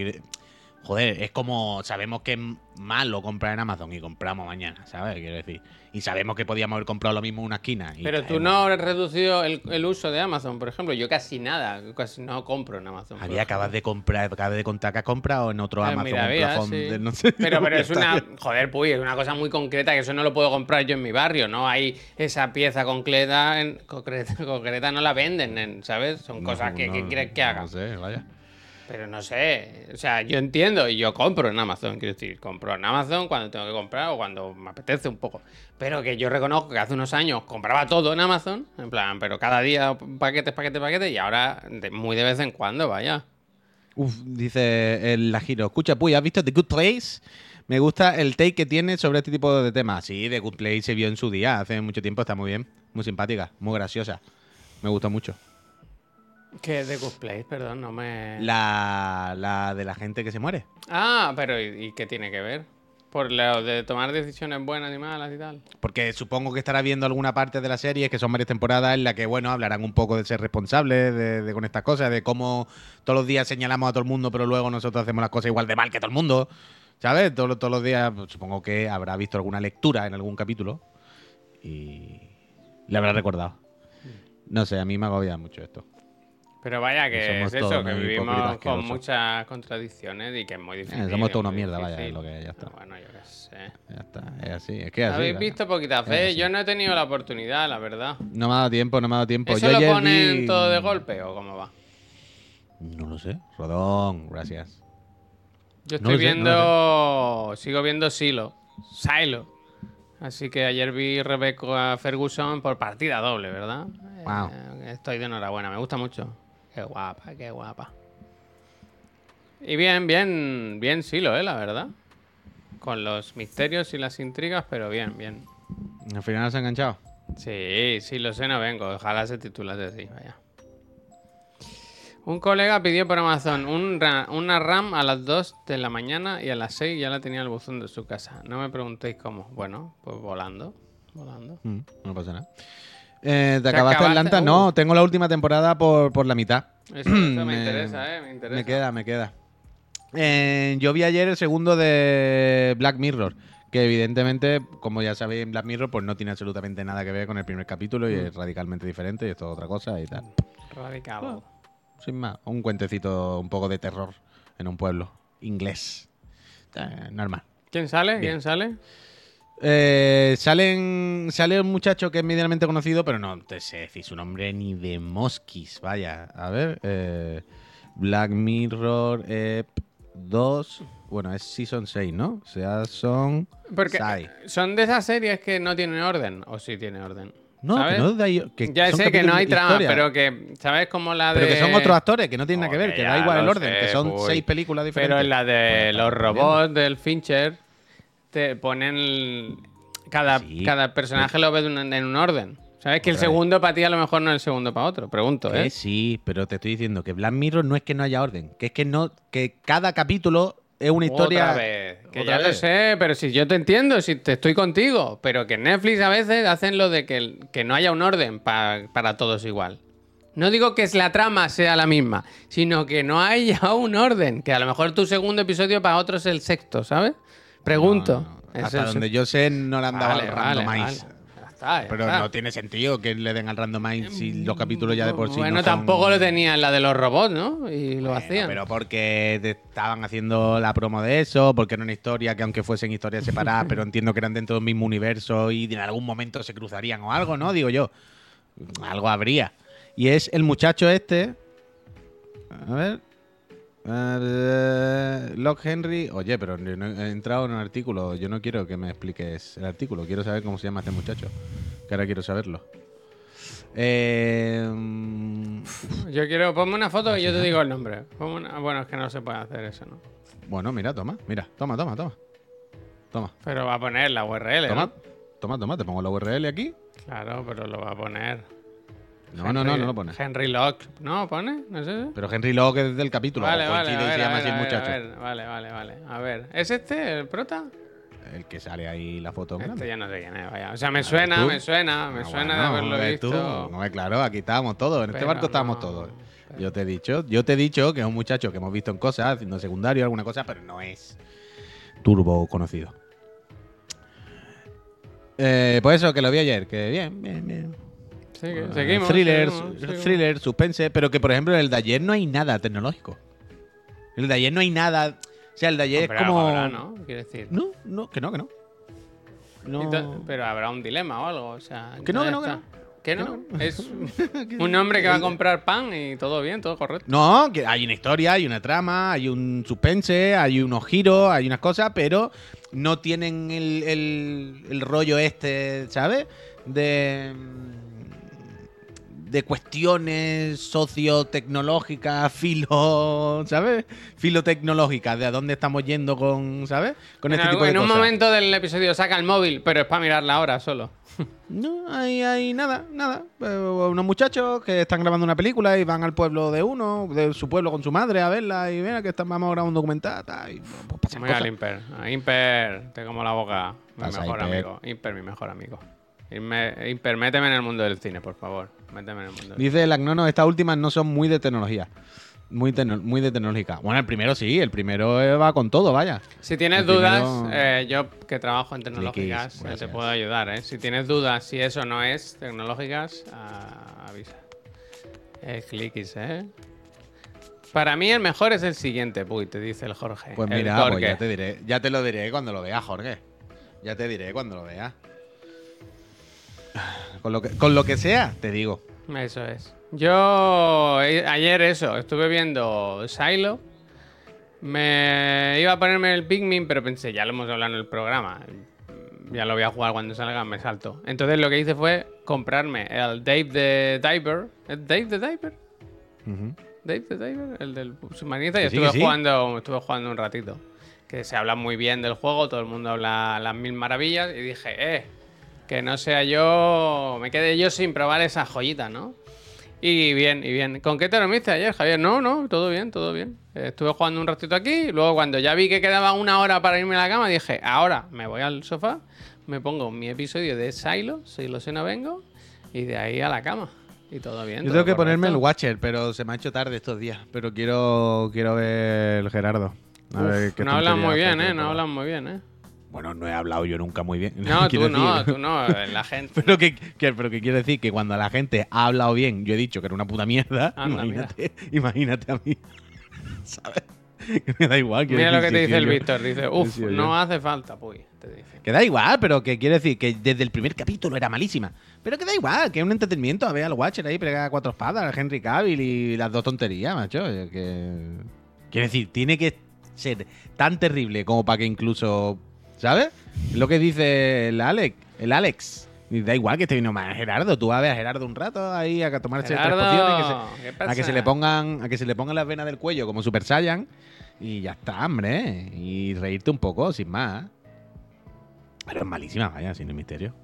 Joder, es como sabemos que es malo comprar en Amazon y compramos mañana, ¿sabes? Quiero decir. Y sabemos que podíamos haber comprado lo mismo en una esquina. y Pero tú no has reducido el, el uso de Amazon, por ejemplo. Yo casi nada, casi no compro en Amazon. Había acabas de comprar, acabas de contar que has comprado en otro Ah, Amazon mira, sí. de no sé. Pero, pero es una. Joder, puy, es una cosa muy concreta que eso no lo puedo comprar yo en mi barrio, ¿no? Hay esa pieza concreta, en, concreta, concreta no la venden, en- ¿sabes? Son cosas No, que, que no, quieres que haga. No sé, vaya. Pero no sé. O sea, yo entiendo y yo compro en Amazon, quiero decir, compro en Amazon cuando tengo que comprar o cuando me apetece un poco. Pero que yo reconozco que hace unos años compraba todo en Amazon, en plan, pero cada día paquetes, paquetes, paquetes, y ahora muy de vez en cuando, vaya. Uf, dice el Lajiro. Escucha, Puy, ¿has visto The Good Place? Me gusta el take que tiene sobre este tipo de temas. Sí, The Good Place se vio en su día, hace mucho tiempo, está muy bien. Muy simpática, muy graciosa. Me gusta mucho. ¿Qué de Good Place? Perdón, no me. La, la de la gente que se muere. Ah, pero ¿y, y qué tiene que ver? Por lo de tomar decisiones buenas y malas y tal. Porque supongo que estará viendo alguna parte de la serie, que son varias temporadas, en la que, bueno, hablarán un poco de ser responsables de, de- con estas cosas, de cómo todos los días señalamos a todo el mundo, pero luego nosotros hacemos las cosas igual de mal que todo el mundo. ¿Sabes? Todos, los- todos los días, pues, supongo que habrá visto alguna lectura en algún capítulo y le habrá recordado. No sé, a mí me agobia mucho esto. Pero vaya que Somos es eso, todos que vivimos con muchas contradicciones y que es muy difícil. somos toda una mierda, vaya, es lo que ya está. Bueno, yo qué sé. Ya está, es así, es que es. Habéis visto poquita fe, yo no he tenido la oportunidad, la verdad. No me ha dado tiempo, no me ha dado tiempo. ¿Eso Yo lo ponen vi- todo de golpe o cómo va? No lo sé. Rodón, gracias. Yo No estoy lo sé, no viendo. Sigo viendo Silo. Silo. Así que ayer vi Rebecca Ferguson por partida doble, ¿verdad? Wow. Eh, estoy de enhorabuena, me gusta mucho. Qué guapa, qué guapa. Y bien, bien, bien Silo, ¿eh? La verdad. Con los misterios y las intrigas, pero bien, bien. Al final se ha enganchado. Sí, sí, lo sé, no vengo. Ojalá se titulase así, vaya. Un colega pidió por Amazon un ra- una RAM a las 2 de la mañana y a las 6 ya la tenía en el buzón de su casa. No me preguntéis cómo. Bueno, pues volando. Volando. Mm, no pasa nada. Eh, ¿Te ¿Te acabaste acabaste? Atlanta? Uh. No, tengo la última temporada por, por la mitad. Eso, eso me, Me- interesa, ¿eh? Me interesa. Me queda, me queda. Eh, yo vi ayer el segundo de Black Mirror, que evidentemente, como ya sabéis, en Black Mirror pues no tiene absolutamente nada que ver con el primer capítulo y Mm. es radicalmente diferente y esto es otra cosa y tal. Radical. Sin más, un cuentecito un poco de terror en un pueblo inglés. Eh, normal. ¿Quién sale? Bien. ¿Quién sale? Eh, salen, sale un muchacho que es medianamente conocido, pero no te sé decir su nombre ni de mosquis. Vaya, a ver. eh, Black Mirror Ep 2. Bueno, es Season 6, ¿no? O sea, son. Porque Sai. son de esas series que no tienen orden. O sí tiene orden. No, que no de que ya sé que no hay trama, pero que, ¿sabes? Como la de... Pero que son otros actores, que no tienen nada que ver, que da igual el orden, sé, que son seis películas diferentes. Pero en la de los robots del Fincher, te ponen. Cada, Sí. cada personaje lo ve en un orden. ¿Sabes? Que el segundo para ti a lo mejor no es el segundo para otro. Pregunto, Que ¿eh? sí, pero te estoy diciendo que Black Mirror no es que no haya orden, que es que no, que cada capítulo es una historia. Otra vez. Que Otra ya lo sé, pero si yo te entiendo, si te estoy contigo. Pero que Netflix a veces hacen lo de que, que no haya un orden pa- para todos igual. No digo que la trama sea la misma, sino que no haya un orden. Que a lo mejor tu segundo episodio para otro es el sexto, ¿sabes? Pregunto. No, no, Hasta donde yo sé, no le han dado Vale, al randomize. vale. Está, Pero está. no tiene sentido que le den al randomize si los capítulos ya de por sí. Bueno, no son- tampoco lo tenía en la de los robots, ¿no? Y lo Bueno, hacían. Pero porque te estaban haciendo la promo de eso, porque era una historia que aunque fuesen historias separadas, pero entiendo que eran dentro del mismo universo y en algún momento se cruzarían o algo, ¿no? Digo yo. Algo habría. Y es el muchacho este. A ver. Locke Henry. Oye, pero he entrado en un artículo. Yo no quiero que me expliques el artículo. Quiero saber cómo se llama este muchacho. Que ahora quiero saberlo. Eh, Yo quiero, ponme una foto y yo te digo el nombre. Una- Bueno, es que no se puede hacer eso, ¿no? bueno, mira, toma. Mira, toma, toma, toma. Toma. Pero va a poner la URL, Toma, ¿no? toma, toma, te pongo la URL aquí. Claro, pero lo va a poner. No, no, no, no lo pone. Henry Locke, ¿no? ¿Pone? No sé. Pero Henry Locke es del capítulo. Vale, vale, ver, se llama así el muchacho. a ver, vale, vale, vale. A ver, ¿es este el prota? El que sale ahí la foto. Este ya no sé quién es, vaya. O sea, me suena, me suena, me Ah, suena bueno, de haberlo visto. tú. No, claro, aquí estábamos todos. En este barco estábamos no, todos. Yo te he dicho, yo te he dicho que es un muchacho que hemos visto en cosas, haciendo secundario, alguna cosa, pero no es turbo conocido. Eh, pues eso, que lo vi ayer, que bien, bien, bien. Eh, seguimos. thriller, seguimos, thriller, suspense, pero que por ejemplo en el de ayer no hay nada tecnológico. El de ayer no hay nada. O sea, el de ayer es como. habrá, ¿no? Quiero decir. No, no, que no, que no. Pero habrá un dilema o algo, o sea... Que no, que no, que no. ¿Que no? Es un hombre que va a comprar pan y todo bien, todo correcto. No, que hay una historia, hay una trama, hay un suspense, hay unos giros, hay unas cosas, pero no tienen el, el- el rollo este, ¿sabes? De. De cuestiones sociotecnológicas, filo, ¿sabes? Filotecnológicas, de a dónde estamos yendo con, ¿sabes? Con en este algo- tipo de en un momento del episodio saca el móvil, pero es para mirar la hora solo. No, hay, hay nada, nada. Eh, unos muchachos que están grabando una película y van al pueblo de uno, de su pueblo con su madre a verla y mira que están, vamos a grabar un documental tal, y pues, pasan cosas. Imper. Imper, te como la boca. Mi Pasa, mejor Imper. amigo. Imper, mi mejor amigo. Irme- Imper, méteme en el mundo del cine, por favor. Méteme en el mundo del Dice el Agnono, estas últimas no son muy de tecnología. Muy, tecno- muy de tecnológica. Bueno, el primero sí, el primero eh, va con todo, vaya. Si tienes El dudas, primero- eh, yo que trabajo en tecnológicas, eh, te puedo ayudar. ¿eh? Si tienes dudas, si eso no es tecnológicas, ah, avisa. El cliquis, ¿eh? Para mí el mejor es el siguiente, Puy, te dice el Jorge. Pues mira, pues ya te diré, ya te lo diré cuando lo veas, Jorge. Ya te diré cuando lo veas. Con lo que, con lo que sea, te digo. Eso es. Yo eh, ayer eso, estuve viendo Silo. Me iba a ponerme el Pikmin, pero pensé, ya lo hemos hablado en el programa. Ya lo voy a jugar cuando salga, me salto. Entonces lo que hice fue comprarme el Dave the Diver. ¿Es Dave the Diver? Dave the Diver, el del submarinista, y sí, estuve sí. jugando, estuve jugando un ratito. Que se habla muy bien del juego, todo el mundo habla las mil maravillas, y dije, eh, que no sea yo, me quede yo sin probar esa joyita, ¿no? Y bien, y bien. ¿Con qué te dormiste ayer, Javier? No, no, todo bien, todo bien. Eh, Estuve jugando un ratito aquí, y luego cuando ya vi que quedaba una hora para irme a la cama, dije, ahora me voy al sofá, me pongo mi episodio de Silo, Silo si no vengo, y de ahí a la cama. Y todo bien. Yo todo tengo que ponerme el correcto. Watcher, pero se me ha hecho tarde estos días. Pero quiero, quiero ver el Gerardo. A ver Uf, qué no hablan tontería muy bien, ¿eh? No hablan muy bien, ¿eh? Bueno, no he hablado yo nunca muy bien. No, tú no, tú no, la gente. Pero que, que- pero que quiero decir que cuando la gente ha hablado bien, yo he dicho que era una puta mierda. Anda, imagínate, imagínate a mí. ¿Sabes? Que me da igual. Mira lo que te dice el yo- Víctor, dice, uff, yo. no hace falta, puy, te dice. Que da igual, pero que quiero decir que desde el primer capítulo era malísima. Pero que da igual, que es un entretenimiento. A ver al Watcher ahí pegar a cuatro espadas, al Henry Cavill y las dos tonterías, macho. Que... Quiero decir, tiene que ser tan terrible como para que incluso. ¿Sabes? Lo que dice el Alex. El Alex. Y da igual que esté vino más Gerardo. Tú vas a ver a Gerardo un rato ahí a tomarse tres Gerardo, pociones. que ¿qué se- a que se le pongan a que se le pongan las venas del cuello como Super Saiyan y ya está, hombre. Y reírte un poco, sin más. Pero es malísima, vaya, sin el misterio.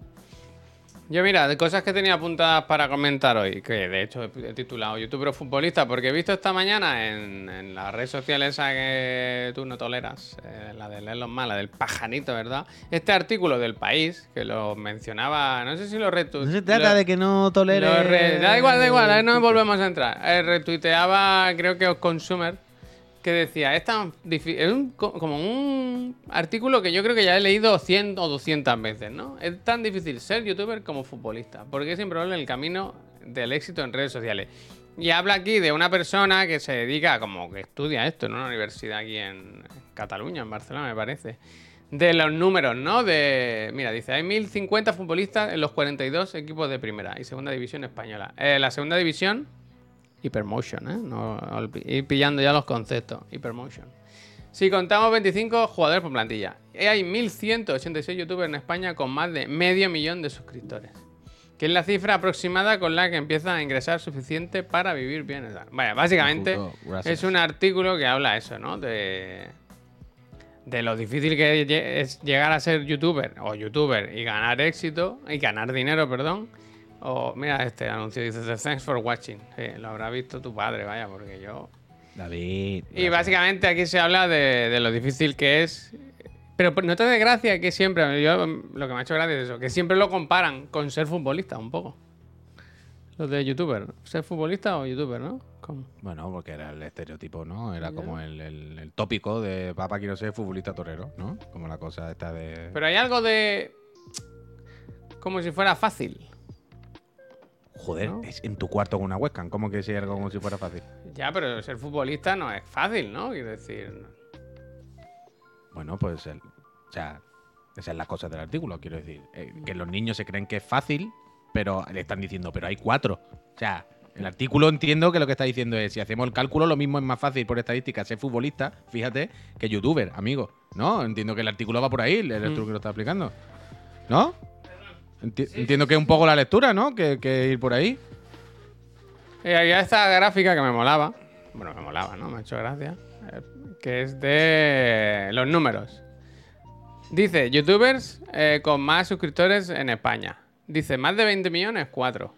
Yo mira, de cosas que tenía apuntadas para comentar hoy, que de hecho he titulado youtuber futbolista, porque he visto esta mañana en, en la red social esa que tú no toleras, eh, la de los mal, la del pajanito, ¿verdad? Este artículo del país, que lo mencionaba, no sé si lo retu- No se trata lo- de que no tolere. Re- Da igual, da igual, ahí no volvemos a entrar. Eh, retuiteaba, creo que Consumer, que decía, es tan difí- es un- co- como un artículo que yo creo que ya he leído 100 o 200 veces, ¿no? Es tan difícil ser youtuber como futbolista, porque es improbable el camino del éxito en redes sociales. Y habla aquí de una persona que se dedica, como que estudia esto en una universidad aquí en Cataluña, en Barcelona, me parece. De los números, ¿no? De. Mira, dice, hay 1050 futbolistas en los 42 equipos de primera y segunda división española. Eh, la segunda división, Hypermotion, ¿eh? No, ir pillando ya los conceptos. Hypermotion. Si contamos 25 jugadores por plantilla, hay 1186 youtubers en España con más de medio millón de suscriptores. Que es la cifra aproximada con la que empieza a ingresar suficiente para vivir bien. Vaya, básicamente es un artículo que habla eso, ¿no? De, de lo difícil que es llegar a ser youtuber o youtuber y ganar éxito y ganar dinero, perdón. O mira este anuncio dice thanks for watching. Sí, lo habrá visto tu padre, vaya, porque yo. David. Y básicamente aquí se habla de, de lo difícil que es. Pero no te de gracia que siempre, yo lo que me ha hecho gracia es eso, que siempre lo comparan con ser futbolista un poco. Los de youtuber, ser futbolista o youtuber, ¿no? ¿Cómo? Bueno, porque era el estereotipo, ¿no? Era como el, el- el tópico de papá quiero ser futbolista torero, ¿no? Como la cosa esta de. Pero hay algo de. como si fuera fácil. Joder, ¿no? es en tu cuarto con una webcam. ¿Cómo que si algo como si fuera fácil? Ya, pero ser futbolista no es fácil, ¿no? Quiero decir. Bueno, pues el, o sea, esa es la cosa del artículo, quiero decir. eh, que los niños se creen que es fácil, pero le están diciendo, pero hay cuatro. O sea, el artículo entiendo que lo que está diciendo es, si hacemos el cálculo, lo mismo es más fácil por estadística ser futbolista, fíjate, que youtuber, amigo. ¿No? Entiendo que el artículo va por ahí, el artículo que lo está explicando. ¿No? Enti- entiendo que es un poco la lectura, ¿no? Que, que ir por ahí. Y había esta gráfica que me molaba. Bueno, me molaba, ¿no? Me ha hecho gracia. eh, Que es de los números. Dice, youtubers eh, con más suscriptores en España. Dice, más de 20 millones, 4.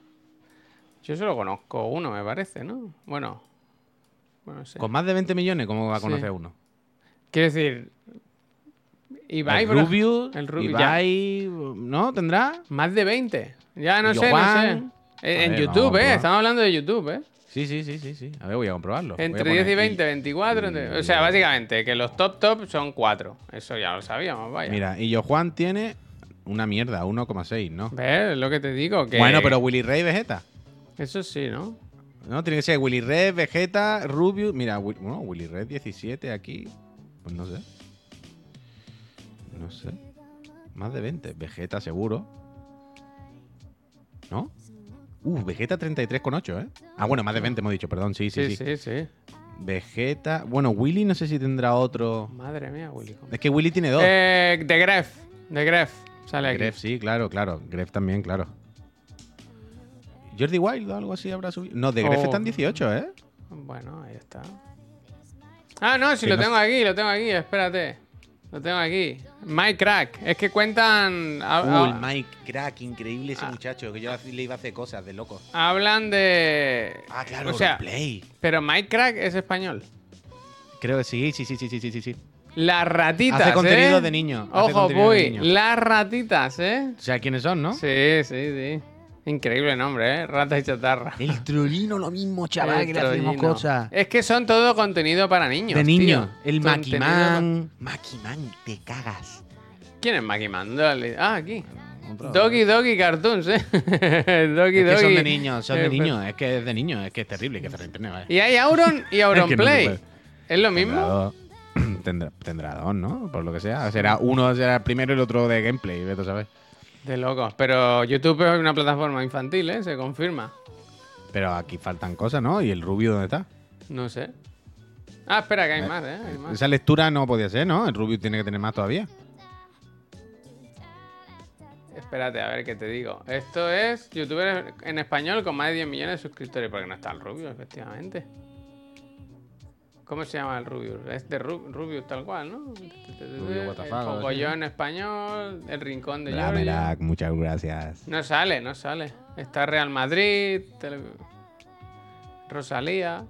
Yo solo conozco uno, me parece, ¿no? Bueno. Con más de 20 millones, ¿cómo va a Sí. conocer uno? Quiero decir... Ibai, el Rubius, el Rubius, ya. Ibai, ¿no? ¿Tendrá? Más de 20. Ya no sé, no sé. Eh, A En ver, a YouTube, ¿eh? Estamos hablando de YouTube, ¿eh? Sí, sí, sí, sí, sí. A ver, voy a comprobarlo. A Entre poner 10 y I- 20, 24. entre- O sea, básicamente que los top top son 4. Eso ya lo sabíamos, vaya. Mira, y yo Juan tiene una mierda, 1,6, ¿no? ¿Ves? Es lo que te digo. Que... Bueno, pero Willy Rey Vegeta. Eso sí, ¿no? No, tiene que ser Willy Red, Vegeta, Rubius. Mira, bueno, Willy Red 17 aquí. Pues no sé. No sé. Más de 20. Vegeta seguro. ¿No? Uh, Vegeta 33,8, ¿eh? Ah, bueno, más de 20 hemos dicho, perdón. Sí, sí, Sí, sí. sí, sí. Vegeta. Bueno, Willy no sé si tendrá otro. Madre mía, Willy. Es que Willy tiene dos. Eh, de Gref. De Gref. Sale aquí. Gref, sí, claro, claro. Gref también, claro. Jordi Wild o algo así habrá subido. No, de Gref Oh. están 18, ¿eh? Bueno, ahí está. Ah, no, si Que lo no- tengo aquí, lo tengo aquí, espérate. Lo tengo aquí. My Crack. Es que cuentan. Uh, el ha- Mike, crack, increíble Ah. ese muchacho, que yo le iba a hacer cosas de loco. hablan de. Ah, claro, O sea, play. pero My Crack es español. Creo que sí, sí, sí, sí, sí, sí, sí. Las ratitas. Hace contenido ¿eh? de niño, Ojo, niño. Las ratitas, ¿eh? O sea, ¿quiénes son, no? Sí, sí, sí. Increíble nombre, ¿eh? Rata y chatarra. El trolino lo mismo, El trollino. cosas. Es que son todo contenido para niños. De niño. tío. El Contenido Maquiman. Maquiman, te cagas. ¿Quién es Maquiman? Dale. Ah, aquí. Doggy Doggy Cartoons, ¿eh? Doggy Es que son Doggy. de niños, son Eh, de pues- niños. Es que es de niños, es que es terrible que internet, vale. Y hay Auron y Auron que no Play. ¿Es lo mismo? Tendrá, tendrá dos, ¿no? Por lo que sea. Será uno será el primero y el otro de gameplay, vete a saber. De locos. Pero YouTube es una plataforma infantil, ¿eh? Se confirma. Pero aquí faltan cosas, ¿no? ¿Y el rubio dónde está? No sé. Ah, espera, que hay más, ¿eh? Hay más. Esa lectura no podía ser, ¿no? El rubio tiene que tener más todavía. Espérate, a ver qué te digo. Esto es youtuber en español con más de 10 millones de suscriptores. Porque no está el Rubius, efectivamente. ¿Cómo se llama el Rubius? Es de Ru- Rubius tal cual, ¿no? Rubio. Pogoyo en español, el rincón de bla, muchas gracias. No sale, no sale. Está Real Madrid, tele- Rosalía.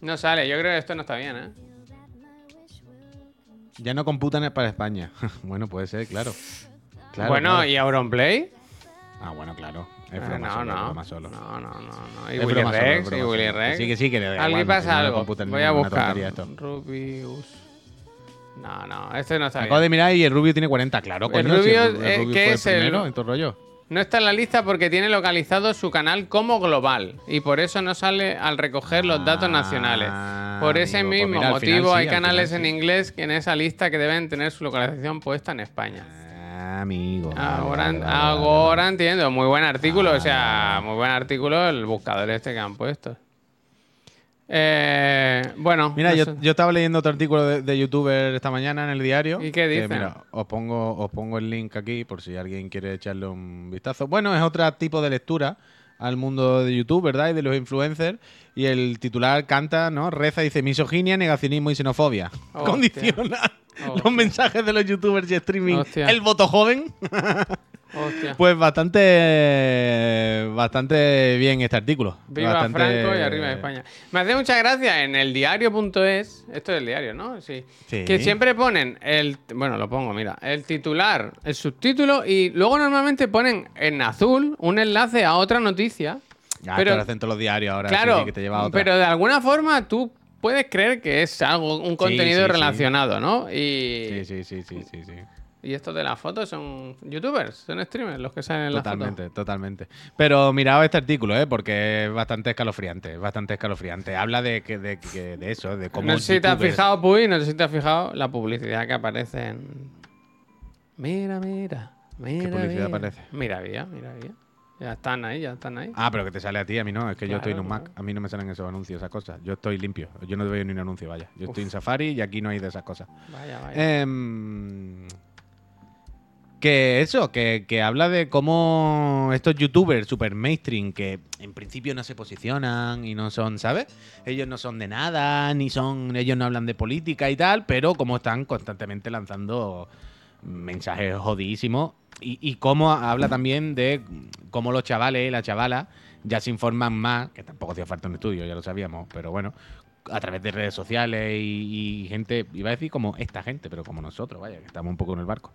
No sale, yo creo que esto no está bien, ¿eh? Ya no computan para España. bueno, puede ser, claro. Claro, bueno, claro. ¿y Auronplay? Ah, bueno, claro. Es broma no, solo, no. es broma solo. No, no, no, no. Y Es Willy solo, Rex, y broma Willy solo. Rex. Sí, que sí, que le da igual, pasa algo. Voy a buscar. Rubius. No, no, este no está Acabo de mirar y el rubio tiene 40, claro. El coño, si Rubio, el, rubio ¿qué fue es el en todo rollo. No está en la lista porque tiene localizado su canal como global y por eso no sale al recoger los datos nacionales. Por ese amigo, pues mismo mira, al final motivo sí, hay al canales final en inglés que en esa lista que deben tener su localización puesta en España. Ah, amigo. Ahora, vale, vale, vale, ahora entiendo, muy buen artículo, o sea, muy buen artículo el buscador este que han puesto. Eh, bueno, Mira, no yo, yo estaba leyendo otro artículo de, de youtuber esta mañana en el diario. ¿Y qué que, dicen? mira, os pongo, os pongo el link aquí por si alguien quiere echarle un vistazo. Bueno, es otro tipo de lectura al mundo de YouTube, ¿verdad? Y de los influencers. Y el titular canta, ¿no? Reza, dice misoginia, negacionismo y xenofobia. Condiciona los mensajes de los youtubers y streaming. Hostia. El voto joven. Hostia. Pues bastante bastante bien este artículo. Viva Bastante- Franco y arriba España. Me hace mucha gracia en el diario.es, esto es el diario, ¿no? Sí. Sí. Que siempre ponen el, bueno, lo pongo, mira, el titular, el subtítulo y luego normalmente ponen en azul un enlace a otra noticia. Ya, pero pero lo hacen todos los diarios ahora. claro, sí, que te lleva a otra. pero de alguna forma tú puedes creer que es algo, un contenido sí, sí. relacionado, ¿no? Y, Sí, sí, sí, sí, sí, sí. y estos de las fotos son youtubers, son streamers los que salen en la foto. Totalmente, totalmente. Pero mirad este artículo, ¿eh? porque es bastante escalofriante, es bastante escalofriante. Habla de, que, de, que- de eso, de cómo No sé si te has fijado, Puy, no sé si te has fijado la publicidad que aparece en. Mira, mira. Mira, publicidad mira. aparece? Mira, mira, mira, mira. Ya están ahí, ya están ahí. Ah, pero que te sale a ti, a mí no. Es que yo estoy en un Claro, Mac. A mí no me salen esos anuncios, esas cosas. Yo estoy limpio. Yo no veo ni un anuncio, vaya. Yo estoy en Safari y aquí no hay de esas cosas. Vaya, vaya. Em, que eso, que, que habla de cómo estos youtubers super mainstream que en principio no se posicionan y no son, ¿sabes? Ellos no son de nada, ni son, ellos no hablan de política y tal, pero como están constantemente lanzando mensajes jodidísimos y, y cómo habla también de cómo los chavales y las chavalas ya se informan más, que tampoco hacía falta un estudio, ya lo sabíamos, pero bueno, a través de redes sociales y gente, iba a decir como esta gente, pero como nosotros, vaya, que estamos un poco en el barco.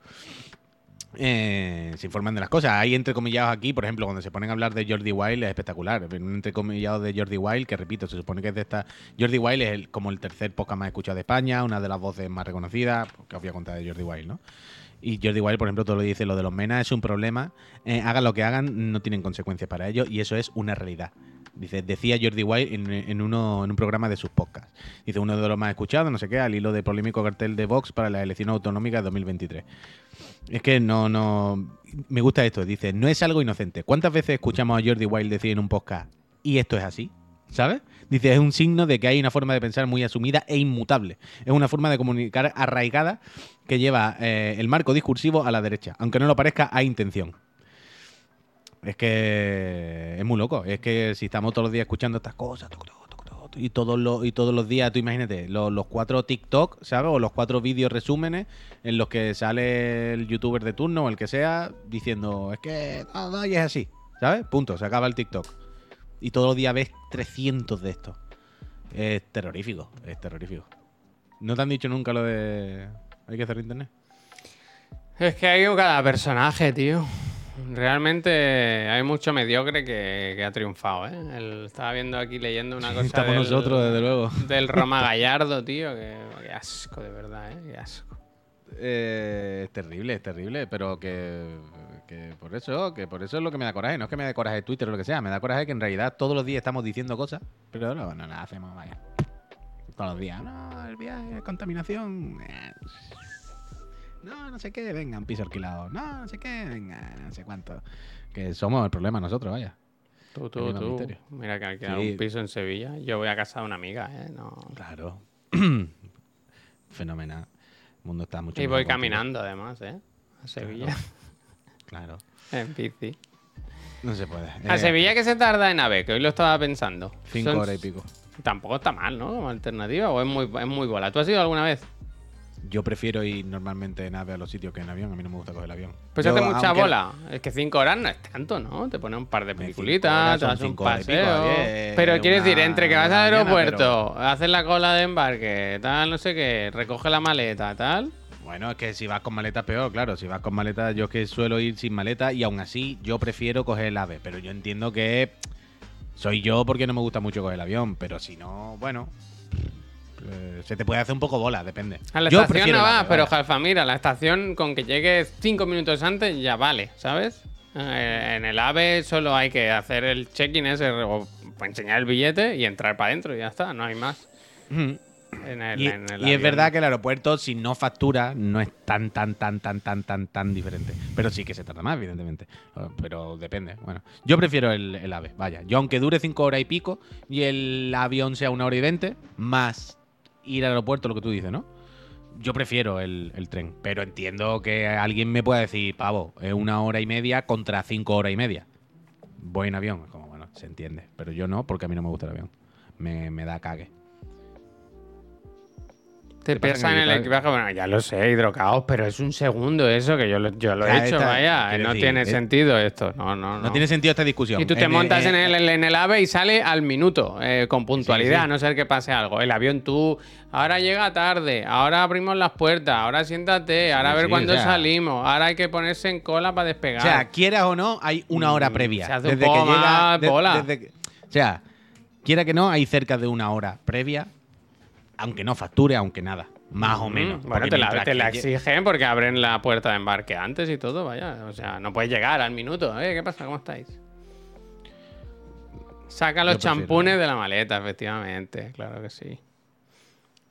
Eh, se informan de las cosas. Hay entrecomillados aquí, por ejemplo, cuando se ponen a hablar de Jordi Wild es espectacular. Un entrecomillado de Jordi Wild, que repito, se supone que es de esta. Jordi Wild es el- como el tercer podcast más escuchado de España, una de las voces más reconocidas. Que os voy a contar de Jordi Wild, ¿no? Y Jordi Wild, por ejemplo, todo lo dice, lo de los menas es un problema. Eh, hagan lo que hagan, no tienen consecuencias para ello, y eso es una realidad. Dice, decía Jordi Wild en, en uno, en un programa de sus podcasts. Dice, uno de los más escuchados, no sé qué, al hilo de polémico cartel de Vox para las elecciones autonómicas de 2023. Es que no, no. Me gusta esto. Dice, no es algo inocente. ¿Cuántas veces escuchamos a Jordi Wild decir en un podcast, y esto es así? ¿Sabes? Dice, es un signo de que hay una forma de pensar muy asumida e inmutable. Es una forma de comunicar arraigada que lleva eh, el marco discursivo a la derecha. Aunque no lo parezca, hay intención. Es que es muy loco. Es que si estamos todos los días escuchando estas cosas, y todos los, y todos los días, tú imagínate, los, los cuatro TikTok, ¿sabes? O los cuatro vídeos resúmenes en los que sale el youtuber de turno o el que sea diciendo, es que no, no, y es así, ¿sabes? Punto, se acaba el TikTok. Y todos los días ves 300 de estos. Es terrorífico, es terrorífico. ¿No te han dicho nunca lo de hay que hacer internet? Es que hay cada personaje, tío. Realmente hay mucho mediocre que, que ha triunfado, ¿eh? El- estaba viendo aquí leyendo una cosa. Estamos del- nosotros, desde luego. Del Roma Gallardo, tío. Que, qué asco, de verdad, ¿eh? Qué asco. Eh, es terrible, es terrible, pero que, que por eso, que por eso es lo que me da coraje. No es que me dé coraje Twitter o lo que sea, me da coraje que en realidad todos los días estamos diciendo cosas, pero no, no las hacemos, vaya. Todos los días, no, el viaje, contaminación. No, no sé qué, venga, un piso alquilado. No, no sé qué, venga, no sé cuánto. Que somos el problema nosotros, vaya. Tú, tú, tú. misterio. Mira que Sí. un piso en Sevilla. Yo voy a casa de una amiga, ¿eh? No. Claro. Fenomenal. El mundo está mucho Y voy contigo. caminando, además, ¿eh? A Sevilla. Claro. en bici. No se puede. A Eh, Sevilla que se tarda en AVE, que hoy lo estaba pensando. Cinco Son- horas y pico. Tampoco está mal, ¿no? Como alternativa, o es muy, es muy bola. ¿Tú has ido alguna vez? Yo prefiero ir normalmente en ave a los sitios que en avión. A mí no me gusta coger el avión. Pues Yo, hace mucha bola. Es que cinco horas no es tanto, ¿no? Te pone un par de peliculitas, te das un paseo. pero quieres una- decir, entre que vas al aeropuerto, haces la cola de embarque, tal, no sé qué, recoge la maleta, tal. Bueno, es que si vas con maleta peor, claro. Si vas con maleta, yo es que suelo ir sin maleta y aún así yo prefiero coger el ave. Pero yo entiendo que soy yo porque no me gusta mucho coger el avión. Pero si no, bueno, eh, se te puede hacer un poco bola, depende. A la yo estación prefiero no ave, pero. Jalfa, mira, la estación con que llegues cinco minutos antes ya vale, ¿sabes? Eh, en el AVE solo hay que hacer el check-in ese o enseñar el billete y entrar para adentro y ya está, no hay más. En el- Y, en el y es avión. verdad que el aeropuerto, si no factura, no es tan, tan, tan, tan, tan, tan, tan diferente. Pero sí que se tarda más, evidentemente. Pero depende. Bueno, yo prefiero el, el AVE, vaya. Yo, aunque dure cinco horas y pico y el avión sea una hora y veinte, más ir al aeropuerto, lo que tú dices, ¿no? Yo prefiero el, tren. Pero entiendo que alguien me pueda decir, pavo, es una hora y media contra cinco horas y media. Voy en avión. Como, bueno, se entiende. Pero yo no, porque a mí no me gusta el avión. Me, me da cague. Te ¿Qué pasa pesa en el el equipaje? bueno, ya lo sé, hidrocaos, pero es un segundo eso que yo lo, yo lo Ya he hecho, está, vaya, no decir, tiene es- sentido esto, no, no, no. No tiene sentido esta discusión. Y tú te En- montas en- en el, en el AVE y sale al minuto, eh, con puntualidad, Sí, sí. a no ser que pase algo. El avión tú, ahora llega tarde, ahora abrimos las puertas, ahora siéntate, ahora a ver cuándo o sea- salimos, ahora hay que ponerse en cola para despegar. O sea, quieras o no, hay una hora Mm, previa. se hace un poco más bola. desde que- o sea, quiera que no, hay cerca de una hora previa, aunque no facture, aunque nada. Más o Mm, menos. Bueno, te la, te la exigen porque abren la puerta de embarque antes y todo, vaya. O sea, no puedes llegar al minuto. ¿eh? ¿Qué pasa? ¿Cómo estáis? Saca los champunes de la maleta, efectivamente. Claro que sí.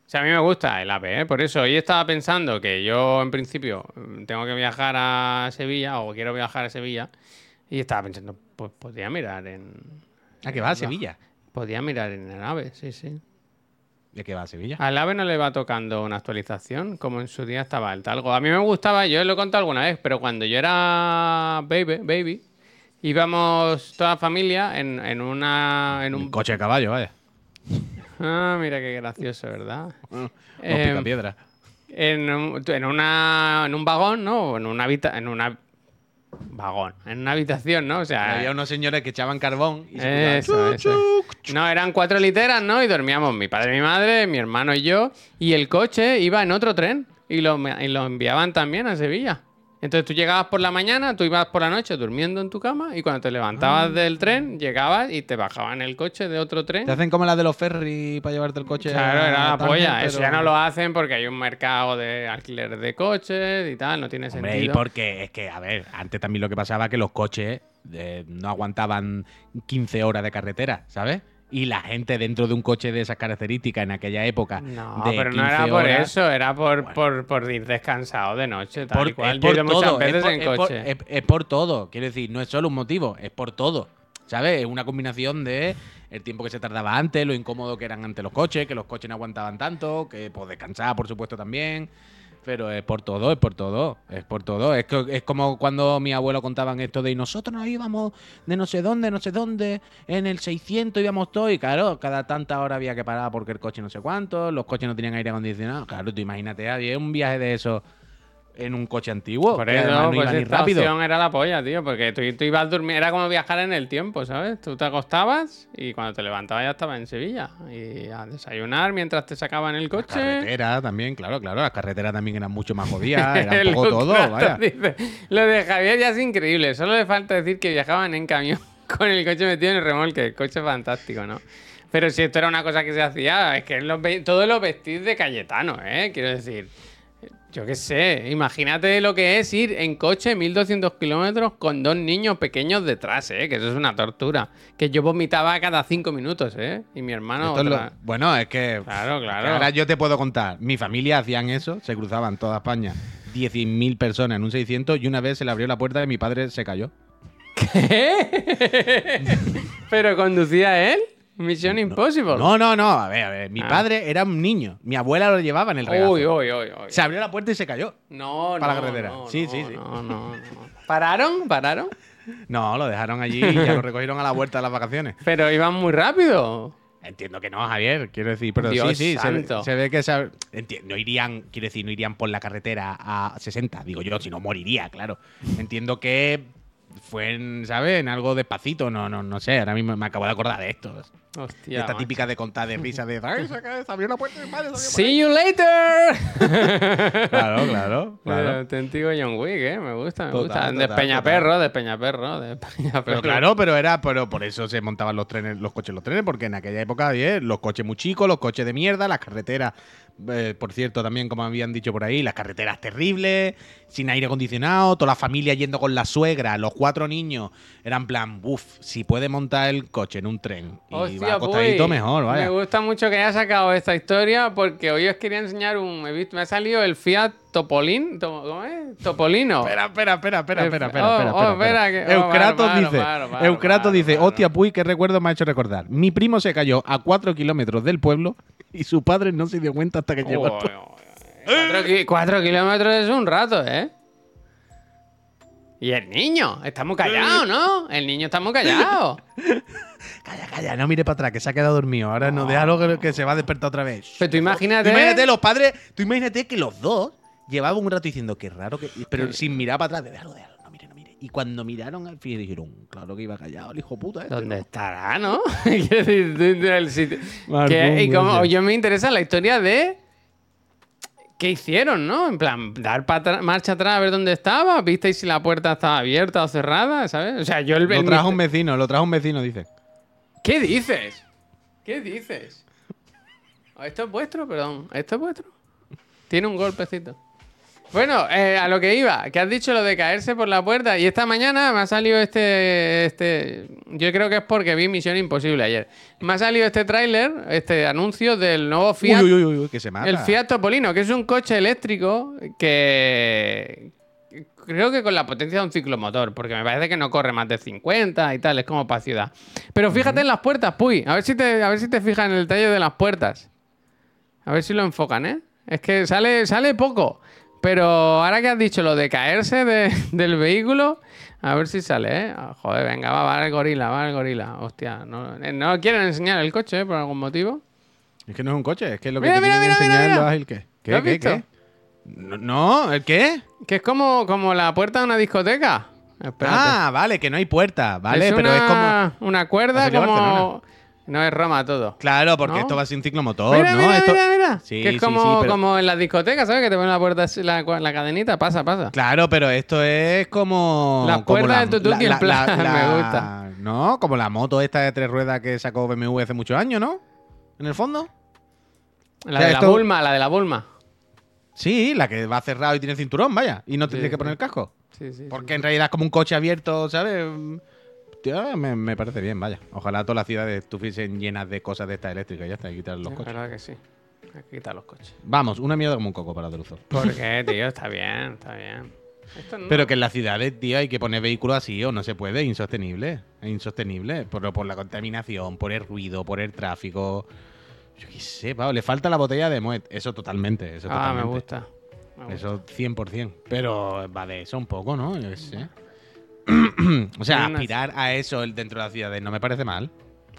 O sea, a mí me gusta el AP, ¿eh? Por eso hoy estaba pensando que yo, en principio, mm, tengo que viajar a Sevilla o quiero viajar a Sevilla. Y estaba pensando, pues podría mirar en... Ah, que va a Sevilla. Podría mirar en el AVE, sí, sí. ¿De qué va a Sevilla? Al AVE no le va tocando una actualización, como en su día estaba el talgo. A mí me gustaba, yo lo he contado alguna vez, pero cuando yo era baby, baby íbamos toda la familia en, en una. En Un un. coche de caballo, vaya. Ah, mira qué gracioso, ¿verdad? Los Em, picapiedras. En, un- en una. En un vagón, ¿no? En una En una. Vagón. En una habitación, ¿no? O sea. Había unos señores que echaban carbón y se Eso. No, eran cuatro literas, ¿no? Y dormíamos mi padre, mi madre, mi hermano y yo. Y el coche iba en otro tren. Y lo, y lo enviaban también a Sevilla. Entonces tú llegabas por la mañana, tú ibas por la noche durmiendo en tu cama. Y cuando te Ah. levantabas del tren, llegabas y te bajaban el coche de otro tren. Te hacen como las de los ferries para llevarte el coche. Claro, a era la polla. Eso ya no lo hacen porque hay un mercado de alquiler de coches y tal. No tiene Hombre, y sentido. porque es que, a ver, antes también lo que pasaba que los coches eh, no aguantaban 15 horas de carretera, ¿sabes? Y la gente dentro de un coche de esas características en aquella época. No, de pero no 15 era por horas, eso, era por, por, por ir descansado de noche, tal por- y cual. es Yo por muchas todo, es por- en es por- coche. es- es por todo, quiero decir, no es solo un motivo, es por todo. ¿Sabes? Es una combinación de el tiempo que se tardaba antes, lo incómodo que eran antes los coches, que los coches no aguantaban tanto, que pues descansar, por supuesto, también. Pero es por todo, es por todo, es por todo. Es, que- es como cuando mi abuelo contaban esto de y nosotros nos íbamos de no sé dónde, no sé dónde, en el 600 íbamos todos y claro, cada tanta hora había que parar porque el coche no sé cuánto, los coches no tenían aire acondicionado. Claro, tú imagínate, había un viaje de eso en un coche antiguo. Por eso, no pues esta rápido. opción era la polla, tío, porque tú, tú ibas a dormir, era como viajar en el tiempo, ¿sabes? Tú te acostabas y cuando te levantabas ya estabas en Sevilla. Y a desayunar mientras te sacaban el coche. Carretera también, claro, claro. Las carreteras también eran mucho más jodidas, era un poco todo, Lucrato vaya. dice, lo de Javier ya es increíble, solo le falta decir que viajaban en camión con el coche metido en el remolque, el coche fantástico, ¿no? Pero si esto era una cosa que se hacía, es que los todos los vestidos de Cayetano, ¿eh? Quiero decir, yo qué sé, imagínate lo que es ir en coche 1200 kilómetros con dos niños pequeños detrás, ¿eh? Que eso es una tortura. Que yo vomitaba cada cinco minutos, ¿eh? Y mi hermano... Lo- otra- bueno, es que, Claro, que claro. ahora yo te puedo contar. Mi familia hacían eso, se cruzaban toda España, 10.000 personas en un 600 y una vez se le abrió la puerta y mi padre se cayó. ¿Qué? ¿Pero conducía él? Mission Impossible. No, no, no, a ver, a ver. Mi Ah. padre era un niño. Mi abuela lo llevaba en el regazo. Uy, uy, uy, uy. Se abrió la puerta y se cayó. No, para no, la carretera. no, Sí, no, sí, sí. No, no, no. ¿Pararon? ¿Pararon? No, lo dejaron allí y ya lo recogieron a la vuelta de las vacaciones. Pero iban muy rápido. Entiendo que no, Javier, quiero decir, pero Dios sí, sí, se, santo. se ve que se- enti- no irían, quiero decir, no irían por la carretera a 60, digo yo, si no moriría, claro. Entiendo que fue, en, ¿sabes? En algo despacito, no, no, no sé, ahora mismo me acabo de acordar de esto. Hostia. Esta macho. típica de contar de risa de, "Ay, se abrió la puerta salió por See you later. ahí". Claro, claro, El claro. auténtico John Wick, ¿eh? Me gusta, me Total, gusta. total, de Peñaperro, de Peñaperro, de Peñaperro. Pero claro, pero era, pero por eso se montaban los trenes, los coches, los trenes, porque en aquella época los coches muy chicos, los coches de mierda, las carreteras, eh, por cierto, también como habían dicho por ahí, las carreteras terribles, sin aire acondicionado, toda la familia yendo con la suegra, los cuatro niños, eran plan, uff, si puede montar el coche en un tren y Hostia, acostadito mejor, Me vaya. gusta mucho que haya sacado esta historia porque hoy os quería enseñar un. me ha salido el Fiat Topolin. to- ¿Cómo es? Topolino. Espera, espera, espera, espera, espera, oh, espera, espera, oh, espera, espera, oh, Eucratos dice, Eucratos dice, hostia, puy, qué recuerdo me ha hecho recordar. Mi primo se cayó a cuatro kilómetros del pueblo y su padre no se dio cuenta hasta que llegó. Cuatro, ki- cuatro kilómetros es un rato, ¿eh? Y el niño, está muy callado, ¿no? El niño está muy callado. Calla, calla, no mire para atrás, que se ha quedado dormido. Ahora no, déjalo que, que se va a despertar otra vez. Pero tú imagínate. Tú imagínate los padres, tú imagínate que los dos llevaban un rato diciendo qué raro que. Pero sin mirar para atrás, de, déjalo, déjalo, no mire, no mire. Y cuando miraron al fin dijeron, claro que iba callado, el hijo puta. Este, ¿Dónde ¿no?". estará, no? El sitio- que- y como yo me interesa la historia de qué hicieron, ¿no? En plan, dar marcha atrás a ver dónde estaba, visteis si la puerta estaba abierta o cerrada, ¿sabes? O sea, yo el, Lo trajo un vecino, lo trajo un vecino, dice. ¿Qué dices? ¿Qué dices? ¿Esto es vuestro? Perdón. ¿Esto es vuestro? Tiene un golpecito. Bueno, eh, a lo que iba, que has dicho lo de caerse por la puerta y esta mañana me ha salido este, este, yo creo que es porque vi Misión Imposible ayer. Me ha salido este tráiler, este anuncio del nuevo Fiat, Uy, uy, uy, uy, que se mata. el Fiat Topolino, que es un coche eléctrico que creo que con la potencia de un ciclomotor, porque me parece que no corre más de 50 y tal, es como para ciudad. Pero fíjate en las puertas, Puy, a ver si te, a ver si te fijas en el detalle de las puertas. A ver si lo enfocan, ¿eh? Es que sale, sale poco. pero ahora que has dicho lo de caerse de- del vehículo, a ver si sale, ¿eh? Ah, Joder, venga, va, va el gorila, va el gorila. Hostia, no, eh, no quieren enseñar el coche, ¿eh? Por algún motivo. Es que no es un coche, es que lo que Mira, te mira, mira, enseñar es lo ágil que. ¿Qué, ¿Lo has qué, visto? qué? No, no, ¿el qué? Que es como, como la puerta de una discoteca. Espérate. Ah, vale, que no hay puerta, vale, es pero una, es como... una cuerda como... No es Roma todo. Claro, porque ¿No? esto va sin ciclomotor, mira, ¿no? mira, Esto- mira, mira. Sí, que es como, sí, pero- como en las discotecas, ¿sabes? Que te ponen la puerta, así, la, la cadenita, pasa, pasa. Claro, pero esto es como. Las como cuerdas del tutuki, en plan, me gusta. No, como la moto esta de tres ruedas que sacó BMW hace muchos años, ¿no? En el fondo. La O sea, de esto- la Bulma, la de la Bulma. Sí, la que va cerrado y tiene cinturón, vaya. Y no te Sí, tienes que poner el casco. Sí, sí. Porque en realidad es como un coche abierto, ¿sabes? Tío, me, me parece bien, vaya. Ojalá todas las ciudades estuviesen llenas de cosas de estas eléctricas. Ya está, y quitar los La coches. verdad que sí. Hay que quitar los coches. Vamos, una mierda como un coco para Druzo. ¿Por qué, tío? Está bien, está bien. No- Pero que en las ciudades, tío, hay que poner vehículos así o no se puede, es insostenible. Es insostenible. Por, por la contaminación, por el ruido, por el tráfico. Yo qué sé, Pablo, le falta la botella de Moet. Eso totalmente, eso Ah, me gusta. Me. Eso 100%. Pero va de eso un poco, ¿no? Yo qué sé. o sea, aspirar a eso dentro de las ciudades no me parece mal.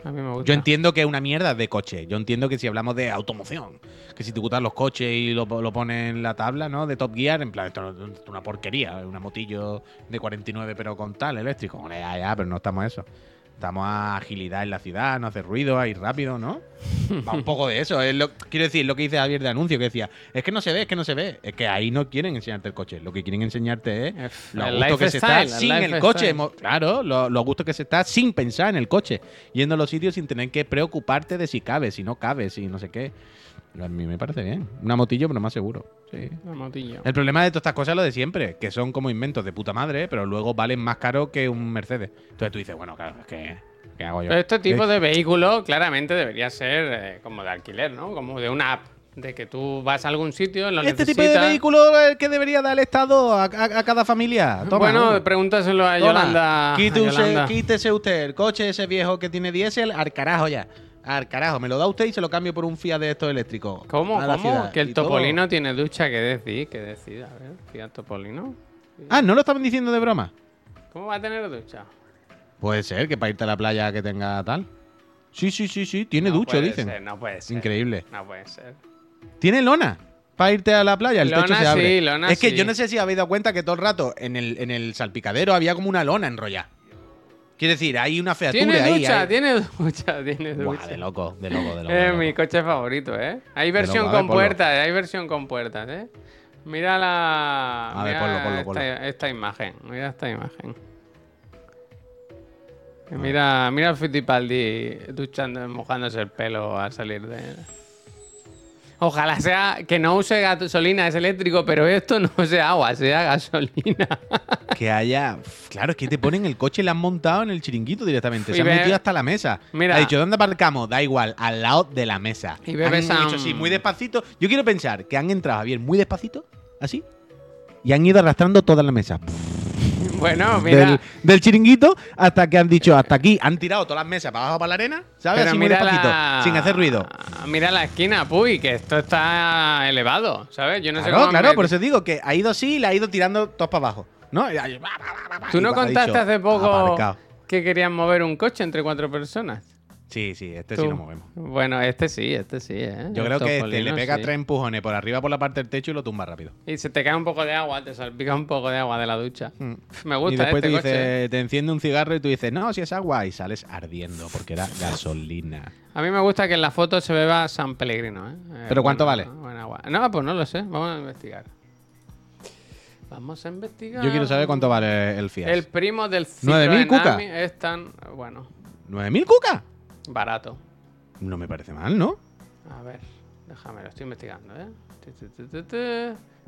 A mí me gusta. Yo entiendo que es una mierda de coche. Yo entiendo que si hablamos de automoción, que si te gustan los coches y lo, lo pones en la tabla, ¿no? De Top Gear, en plan, esto, es una porquería, una motillo de 49 pero con tal, eléctrico. Ya, ya, pero no estamos a eso. Estamos a agilidad en la ciudad, no hacer ruido, a ir rápido, ¿no? Va un poco de eso. Es lo, quiero decir, lo que dice Javier de anuncio, que decía, es que no se ve, es que no se ve. Es que ahí no quieren enseñarte el coche. Lo que quieren enseñarte es lo el gusto que se está el sin el coche. Claro, lo, lo gusto que se está sin pensar en el coche. Yendo a los sitios sin tener que preocuparte de si cabe, si no cabe, si no sé qué. A mí me parece bien. Una motillo, pero más seguro. Sí. La motillo. El problema de todas estas cosas es lo de siempre, que son como inventos de puta madre, pero luego valen más caro que un Mercedes. Entonces tú dices, bueno, claro, es que. ¿Qué hago yo? Pero este tipo de vehículo claramente debería ser eh, como de alquiler, ¿no? Como de una app. De que tú vas a algún sitio, lo Este tipo de vehículo es el que debería dar el Estado a, a- a cada familia. Toma, bueno, uno. pregúntaselo a Toma, Yolanda. a quite usted- Yolanda. quítese usted el coche ese viejo que tiene diésel al carajo ya. Al carajo, me lo da usted y se lo cambio por un Fiat de estos eléctricos. ¿Cómo? A la ¿Cómo? ciudad. Que el todo. Topolino tiene ducha, que decir, que decir. A ver, Fiat Topolino. Ah, ¿no lo estaban diciendo de broma? ¿Cómo va a tener ducha? Puede ser que para irte a la playa que tenga tal. Sí, sí, sí, sí, tiene No ducha, puede dicen. ser, no puede ser. Increíble. No puede ser. Tiene lona para irte a la playa, el techo Lona se abre. sí, lona es que sí. yo no sé si habéis dado cuenta que todo el rato en el, en el salpicadero había como una lona enrollada. Quiere decir, hay una featura Tiene ahí. ducha, hay- tiene ducha, tiene Buah, ducha. de loco, de loco, de loco. Es mi coche favorito, ¿eh? Hay versión loco, a ver, con puertas, hay versión con puertas, ¿eh? Mira la. A ver, mira ponlo, ponlo, ponlo. Esta, esta imagen. Mira esta imagen. Mira, mira al Fittipaldi duchando, mojándose el pelo al salir de. Ojalá sea que no use gasolina, es eléctrico, pero esto no sea agua, sea gasolina. Que haya. Claro, es que te ponen el coche y le han montado en el chiringuito directamente. Se han metido hasta la mesa. Mira. Ha dicho, ¿dónde aparcamos? Da igual, al lado de la mesa. Y han a hecho así, muy despacito. Yo quiero pensar que han entrado bien muy despacito, así. Y han ido arrastrando toda la mesa. bueno, mira. Del, del chiringuito hasta que han dicho hasta aquí. Han tirado todas las mesas para abajo para la arena, ¿sabes? Pero así muy mira despacito, la... sin hacer ruido. Mira la esquina, puy, que esto está elevado, ¿sabes? Yo no sé claro, cómo claro, me- por eso digo que ha ido así y le ha ido tirando todos para abajo. ¿No? Y ahí, va, va, ¿Tú no contaste dicho, hace poco aparcado. que querían mover un coche entre cuatro personas? Sí, sí, este Tú. sí lo movemos. Bueno, este sí, este sí, ¿eh? Yo El creo que este le pega sí. tres empujones por arriba por la parte del techo y lo tumba rápido. Y se te cae un poco de agua, te salpica un poco de agua de la ducha. Me Mm. y gusta después este te coche. dice, te enciende un cigarro y tú dices, no, si es agua, y sales ardiendo porque era gasolina. A mí me gusta que en la foto se beba San Pellegrino, ¿eh? Eh, ¿Pero cuánto bueno, vale? buen agua. No, pues no lo sé. Vamos a investigar. Vamos a investigar. Yo quiero saber cuánto vale el Fiat. El primo del ¿9.000 Citroën cuca? Es tan, bueno, ¿9.000 cuca? Barato. No me parece mal, ¿no? A ver, déjame, lo estoy investigando, ¿eh?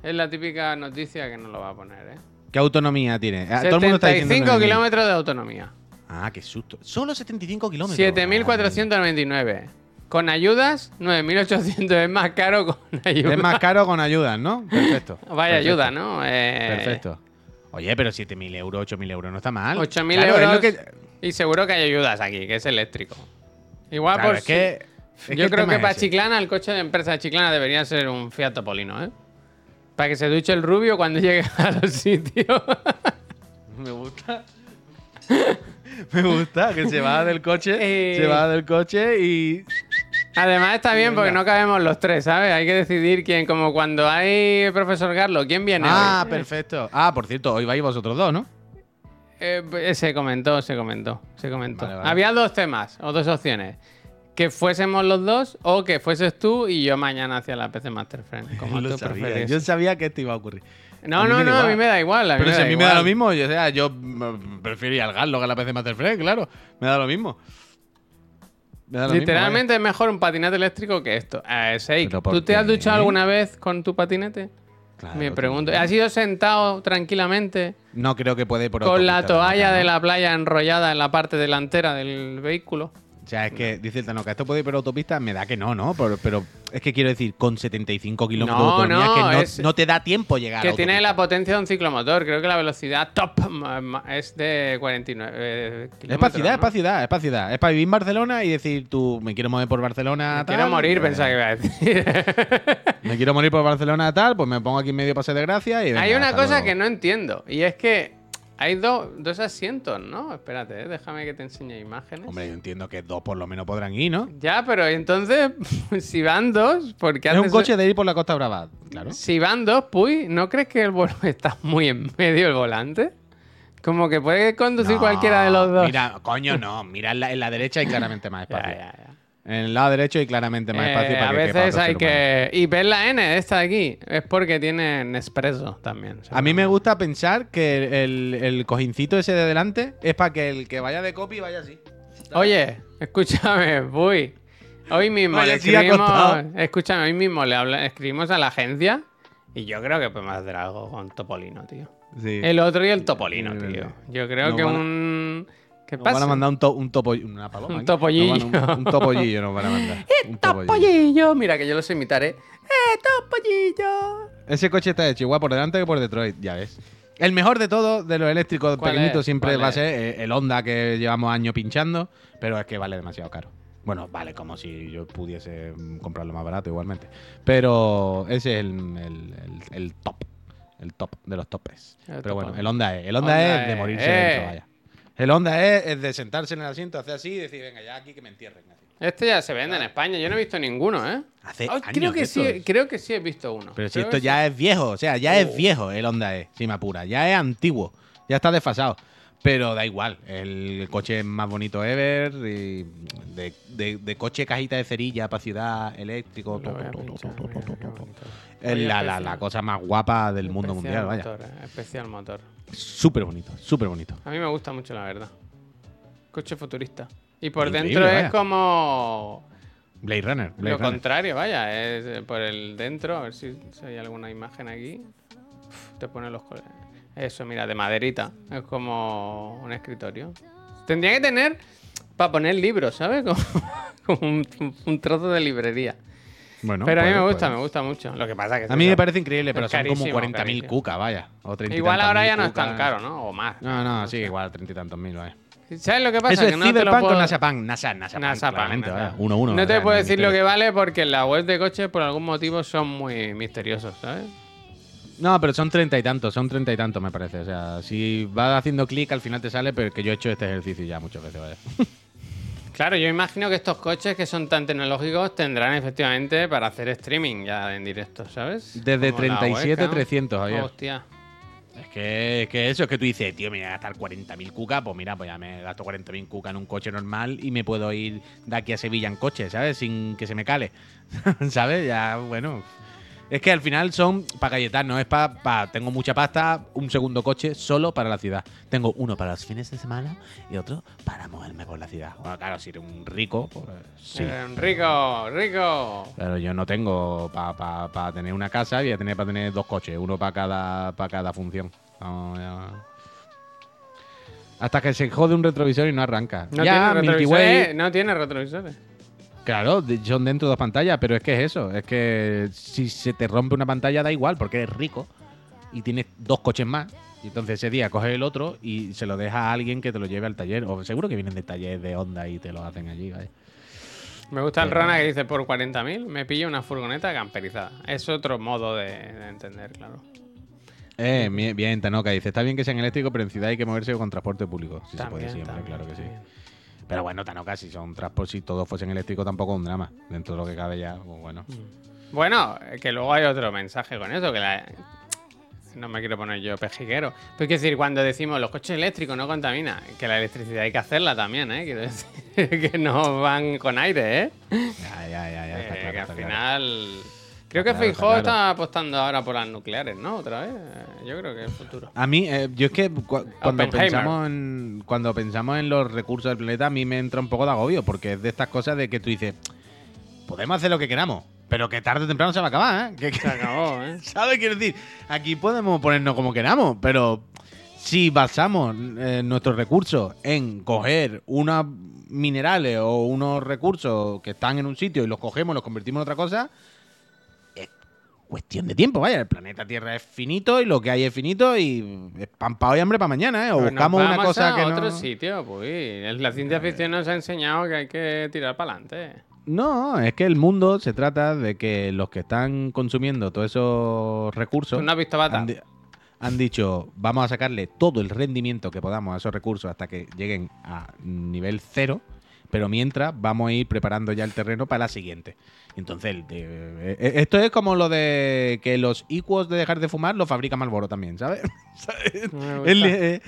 Es la típica noticia que no lo va a poner, ¿eh? ¿Qué autonomía tiene? Ah, todo el mundo está diciendo 75 9.000. kilómetros de autonomía. Ah, qué susto. Solo 75 kilómetros. 7.499. Con ayudas, 9.800. Es más caro con ayudas. Es más caro con ayudas, ¿no? Perfecto. Vaya Perfecto. ayuda, ¿no? Eh, Perfecto. Oye, pero 7.000 euros, 8.000 euros no está mal. 8.000 Claro, euros. que- Y seguro que hay ayudas aquí, que es eléctrico. Igual Claro, por es si- que- es Yo creo que es para ese. Chiclana, el coche de empresa de Chiclana debería ser un Fiat Topolino, ¿eh? Para que se duche el rubio cuando llegue a los sitios. Me gusta. Me gusta que se va del coche, Eh. se va del coche y Además está bien porque no cabemos los tres, ¿sabes? Hay que decidir quién, como cuando hay profesor Carlos, ¿quién viene Ah, hoy? perfecto. Ah, por cierto, hoy vais vosotros dos, ¿no? Eh, se comentó, se comentó, se comentó. Vale, vale. Había dos temas o dos opciones. Que fuésemos los dos o que fueses tú y yo mañana hacia la PC Master Friend. Como Lo tú sabía. prefieres. Yo sabía que esto iba a ocurrir. No, no, no, a mí me da igual. A mí Pero me si da a mí me da lo mismo, yo, o sea, yo mm, prefería al Garlo que a la PC Master Frame, claro. Me da lo mismo. Literalmente es mejor un patinete eléctrico que esto. Eh, Seik, ¿Pero por ¿tú te has duchado alguna vez con tu patinete? Claro, Me pregunto. ¿Has ido sentado tranquilamente No creo que puede por con la toalla de la playa enrollada en la parte delantera del vehículo? O sea, es que dice el Tanoca, esto puede ir por autopista, me da que no, ¿no? Pero, pero es que quiero decir, con 75 kilómetros No, de autonomía, no, que no, es- no te da tiempo llegar Que a tiene la potencia de un ciclomotor. Creo que la velocidad top es de 49 eh, Es para kilómetros, ciudad, es para ciudad, es para ciudad. Es para vivir en Barcelona y decir, tú, me quiero mover por Barcelona, Me tal. Quiero morir, pues, pensaba que iba a decir. Me quiero morir por Barcelona, tal, pues me pongo aquí en medio pase de gracia y venga, Hay una cosa luego. que no entiendo. Y es que hay do- dos asientos, ¿no? Espérate, eh, déjame que te enseñe imágenes. Hombre, yo entiendo que dos por lo menos podrán ir, ¿no? Ya, pero entonces, si van dos, ¿por qué Es un coche de ir por la Costa Brava, claro. Si van dos, Puy, ¿no crees que el vol- está muy en medio el volante? Como que puede conducir No, cualquiera de los dos. Mira, coño, no. Mira, en la, en la derecha hay claramente más Ya, espacio. ya, ya. En el lado derecho hay claramente más Eh, espacio para a que quepa veces hay que. Y ves la N esta de aquí. Es porque tiene Nespresso también. A mí me gusta pensar que el, el cojincito ese de delante es para que el que vaya de copy vaya así. Oye, escúchame, Puy. Hoy mismo le escribimos. Escúchame, hoy mismo le habla- escribimos a la agencia. Y yo creo que podemos hacer algo con Topolino, tío. Sí. El otro y el Topolino, tío. Yo creo que a- un. ¿Qué Nos pasa? van a mandar un, to, un topo, una paloma. Un topollillo. Nos van a- Un, un topollillo nos van a mandar. Un topollillo. Topollillo. Mira que yo lo sé imitar, ¿eh? ¡Eh, Topollillo! Ese coche está hecho igual por delante que por Detroit, ya ves. El mejor de todos, de los eléctricos ¿Cuál pequeñitos, es? siempre ¿Cuál va a ser eh, el Honda que llevamos años pinchando, pero es que vale demasiado caro. Bueno, vale como si yo pudiese mm, comprarlo más barato igualmente. Pero ese es el, el- el- el top. El top de los topes. Pero bueno, el Honda es. El Honda, Honda es de morirse eh. dentro, vaya. El Honda es, es de sentarse en el asiento, hacer así y decir, venga, ya aquí que me entierren. así. Este ya se vende en España. Yo no he visto ninguno, ¿eh? Hace Ay, años creo que sí, creo que sí he visto uno. Pero si Creo esto ya sí. es viejo, o sea, ya Oh. es viejo el Honda E, si me apura. Ya es antiguo, ya está desfasado. Pero da igual, el coche más bonito ever, y de, de- de coche cajita de cerilla para ciudad, eléctrico, Lo to, voy a to, to, pinchar, to, to, mira, to, qué to, to. bonito. Es Oye, la, la- especial. la cosa más guapa del mundo mundial, vaya. motor, eh, especial motor. Súper bonito, súper bonito. A mí me gusta mucho, la verdad. Coche futurista. Y por Increíble, dentro vaya. es como Blade Runner, Blade lo Runner. contrario, vaya. Es eh, por el dentro, a ver si, si hay alguna imagen aquí. Uf, te pone los colores. Eso, mira, de maderita. Es como un escritorio. Tendría que tener para poner libros, ¿sabes? Como, como un, un trozo de librería. Bueno, Pero a mí puede, me gusta, puede. me gusta mucho. Lo que pasa es que A mí me parece increíble, pero es son como carísimo, 40.000 carísimo. cucas, vaya. O 30 y Igual ahora ya no es tan caro, ¿no? O más. No, no, sí, igual 30 y tantos mil, vaya. ¿Sabes lo que pasa? Eso que es no te lo puedo- con Nasapan. NASA, Nasapan, Nasapan, claramente, Nasapan. vaya. Uno, uno. No te puedo decir lo que vale porque la web de coches por algún motivo son muy misteriosos, ¿sabes? No, pero son treinta y tantos, son treinta y tantos, me parece. O sea, si vas haciendo clic, al final te sale, pero que yo he hecho este ejercicio ya muchas veces, vaya. Claro, yo imagino que estos coches que son tan tecnológicos tendrán efectivamente para hacer streaming ya en directo, ¿sabes? Desde Como la 37, webcam. 300, Javier. Hostia. Es que, es que eso es que tú dices, tío, me voy a gastar 40.000 cucas, pues mira, pues ya me gasto 40.000 cucas en un coche normal y me puedo ir de aquí a Sevilla en coche, ¿sabes? Sin que se me cale, ¿sabes? Ya, bueno. Es que al final son para galletar, no es para, tengo mucha pasta, un segundo coche solo para la ciudad. Tengo uno para los fines de semana y otro para moverme por la ciudad. Bueno, claro, si eres un rico, pues sí. Eh, rico, rico. Pero yo no tengo para tener una casa, voy a tener para tener dos coches, uno para cada, para cada función. No, Hasta que se jode un retrovisor y no arranca. No ya, tiene retrovisores. Eh, No tiene retrovisores. Claro, son dentro de dos pantallas, pero es que es eso. Es que si se te rompe una pantalla da igual, porque eres rico y tienes dos coches más. Y entonces ese día coges el otro y se lo deja a alguien que te lo lleve al taller. O seguro que vienen de taller de Honda y te lo hacen allí, vaya. Me gusta el Rana que dice por 40.000 me pillo una furgoneta camperizada. Es otro modo de, de entender, claro. Eh, bien, Tanoka dice, está bien que sean eléctricos, pero en ciudad hay que moverse con transporte público. Sí se puede siempre, también, claro que sí. Pero bueno, Tanoka, si son transportes, si todos fuesen eléctricos tampoco es un drama. Dentro de lo que cabe ya, pues bueno. Bueno, eh, que luego hay otro mensaje con eso, que la... No me quiero poner yo pejiguero. Pero quiero decir, cuando decimos los coches eléctricos no contaminan, que la electricidad hay que hacerla también, ¿eh? Quiero decir que no van con aire, ¿eh? Ya, ya, ya, ya. está Eh, claro, que al está claro. Creo que claro, está Feijóo claro. está apostando ahora por las nucleares, ¿no? Otra vez. Yo creo que es el futuro. A mí, eh, yo es que cu- cuando pensamos, en, cuando pensamos en los recursos del planeta, a mí me entra un poco de agobio, porque es de estas cosas de que tú dices, podemos hacer lo que queramos, pero que tarde o temprano se va a acabar, ¿eh? Que- Se acabó, ¿eh? ¿Sabes? Quiero decir, aquí podemos ponernos como queramos, pero si basamos eh, nuestros recursos en coger unos minerales o unos recursos que están en un sitio y los cogemos los convertimos en otra cosa, cuestión de tiempo, vaya. El planeta Tierra es finito y lo que hay es finito y es pan pa' hoy y hambre para mañana, ¿eh? O nos buscamos una cosa a que otro no... sitio, pues. La ciencia ficción nos ha enseñado que hay que tirar para adelante. No, es que el mundo se trata de que los que están consumiendo todos esos recursos ¿Tú no has visto Bata? han, di- han dicho, vamos a sacarle todo el rendimiento que podamos a esos recursos hasta que lleguen a nivel cero, pero mientras vamos a ir preparando ya el terreno para la siguiente. Entonces, el de- eh, eh, esto es como lo de que los icuos de dejar de fumar lo fabrica Malboro también, ¿sabes? Me gusta. Es,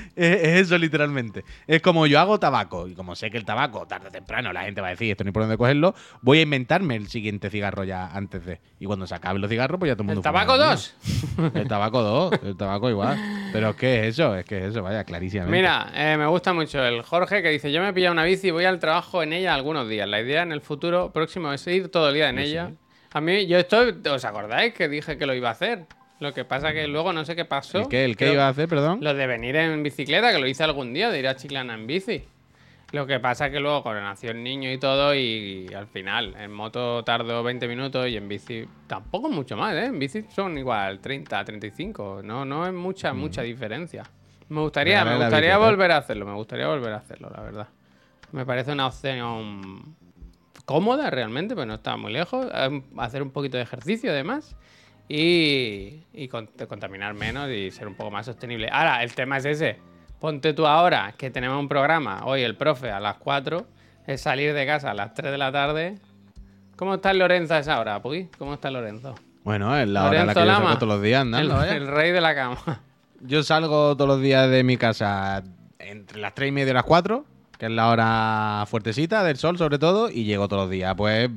eso literalmente. Es como yo hago tabaco y como sé que el tabaco tarde o temprano la gente va a decir esto ni por dónde cogerlo, voy a inventarme el siguiente cigarro ya antes de. Y cuando se acaben los cigarros, pues ya todo el mundo ¿El fuma tabaco el mío. 2? El tabaco 2, el tabaco igual. Pero es que es eso, es que es eso, vaya, clarísimamente. Mira, eh, me gusta mucho el Jorge que dice: Yo me he pillado una bici y voy al trabajo en ella algunos días. La idea en el futuro próximo es ir todo el día en ella. sí. A mí, yo estoy. ¿Os acordáis que dije que lo iba a hacer? Lo que pasa que luego no sé qué pasó. ¿El qué, el qué iba a hacer, perdón? Lo de venir en bicicleta, que lo hice algún día, de ir a Chiclana en bici. Lo que pasa que luego cuando nació el niño y todo, y, al final, en moto tardó 20 minutos y en bici tampoco mucho más, ¿eh? En bici son igual 30, 35. No, no es mucha, mucha diferencia. Me gustaría, me gustaría volver a hacerlo, me gustaría volver a hacerlo, la verdad. Me parece una opción cómoda realmente, pero no está muy lejos. Em, Hacer un poquito de ejercicio además. Y, y con- contaminar menos y ser un poco más sostenible. Ahora, el tema es ese. Ponte tú ahora que tenemos un programa, hoy el profe a las 4, es salir de casa a las 3 de la tarde. ¿Cómo está el Lorenzo a esa hora, Puy? ¿Cómo está Lorenzo? Bueno, es la hora en la que Lorenzo yo Lama. todos los días El, andando, vaya. el rey de la cama. Yo salgo todos los días de mi casa entre las 3 y media y las 4, que es la hora fuertecita del sol sobre todo, y llego todos los días, pues,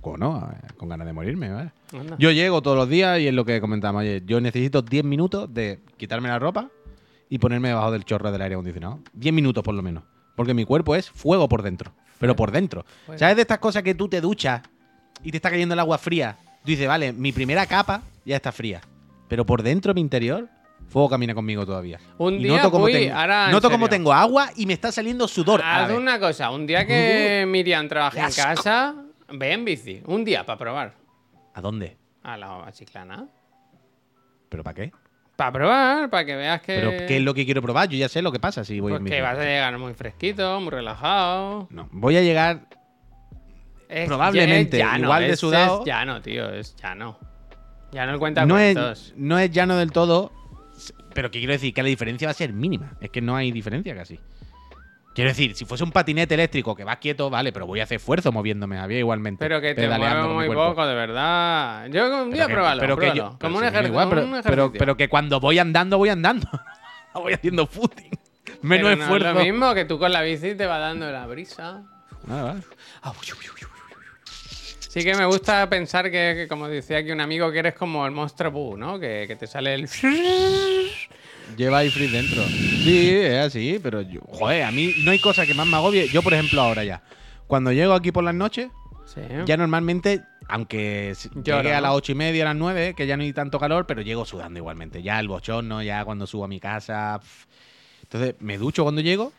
con, no, con ganas de morirme, ¿vale? Anda. Yo llego todos los días y es lo que comentamos ayer. Yo necesito 10 minutos de quitarme la ropa y ponerme debajo del chorro del aire acondicionado. 10 minutos por lo menos. Porque mi cuerpo es fuego por dentro. Pero por dentro. ¿Sabes de estas cosas que tú te duchas y te está cayendo el agua fría? Tú dices, vale, mi primera capa ya está fría. Pero por dentro, mi interior, fuego camina conmigo todavía. Un Y día, noto como Puy, tengo, ahora, noto como serio. tengo agua y me está saliendo sudor. Haz una cosa, un día que Miriam trabaje en casa, ve en bici. Un día para probar. ¿A dónde? A la Chiclana. ¿Pero para qué? Para probar, para que veas que. ¿Pero qué es lo que quiero probar? Yo ya sé lo que pasa si voy pues en que bici. vas a llegar muy fresquito, muy relajado. No, voy a llegar Es- Probablemente, es llano, igual de es- sudado. Es llano, tío, es llano. Ya no cuenta no es, cuentos. no es llano del todo, pero que quiero decir que la diferencia va a ser mínima. Es que no hay diferencia casi. Quiero decir, si fuese un patinete eléctrico que vas quieto, vale, pero voy a hacer esfuerzo moviéndome, había igualmente. Pero que te mueve muy poco, de verdad. Yo un día Pero pruébalo, pero que yo- pero Como un, ejer- igual, pero, un ejercicio. pero que cuando voy andando, voy andando. No voy haciendo footing. Menos Pero no esfuerzo. Es lo mismo que tú con la bici te va dando la brisa. Ah, vale. Sí que me gusta pensar que, que, como decía aquí un amigo, que eres como el monstruo Boo, ¿no? Que, que te sale el... Lleva iFree dentro. Sí, es así, pero yo, joder, a mí no hay cosa que más me agobie. Yo, por ejemplo, ahora ya. Cuando llego aquí por las noches, Sí. ya normalmente, aunque Lloro, llegue a las ocho y media, a las nueve, que ya no hay tanto calor, pero llego sudando igualmente. Ya el bochorno, ya cuando subo a mi casa. Entonces, me ducho cuando llego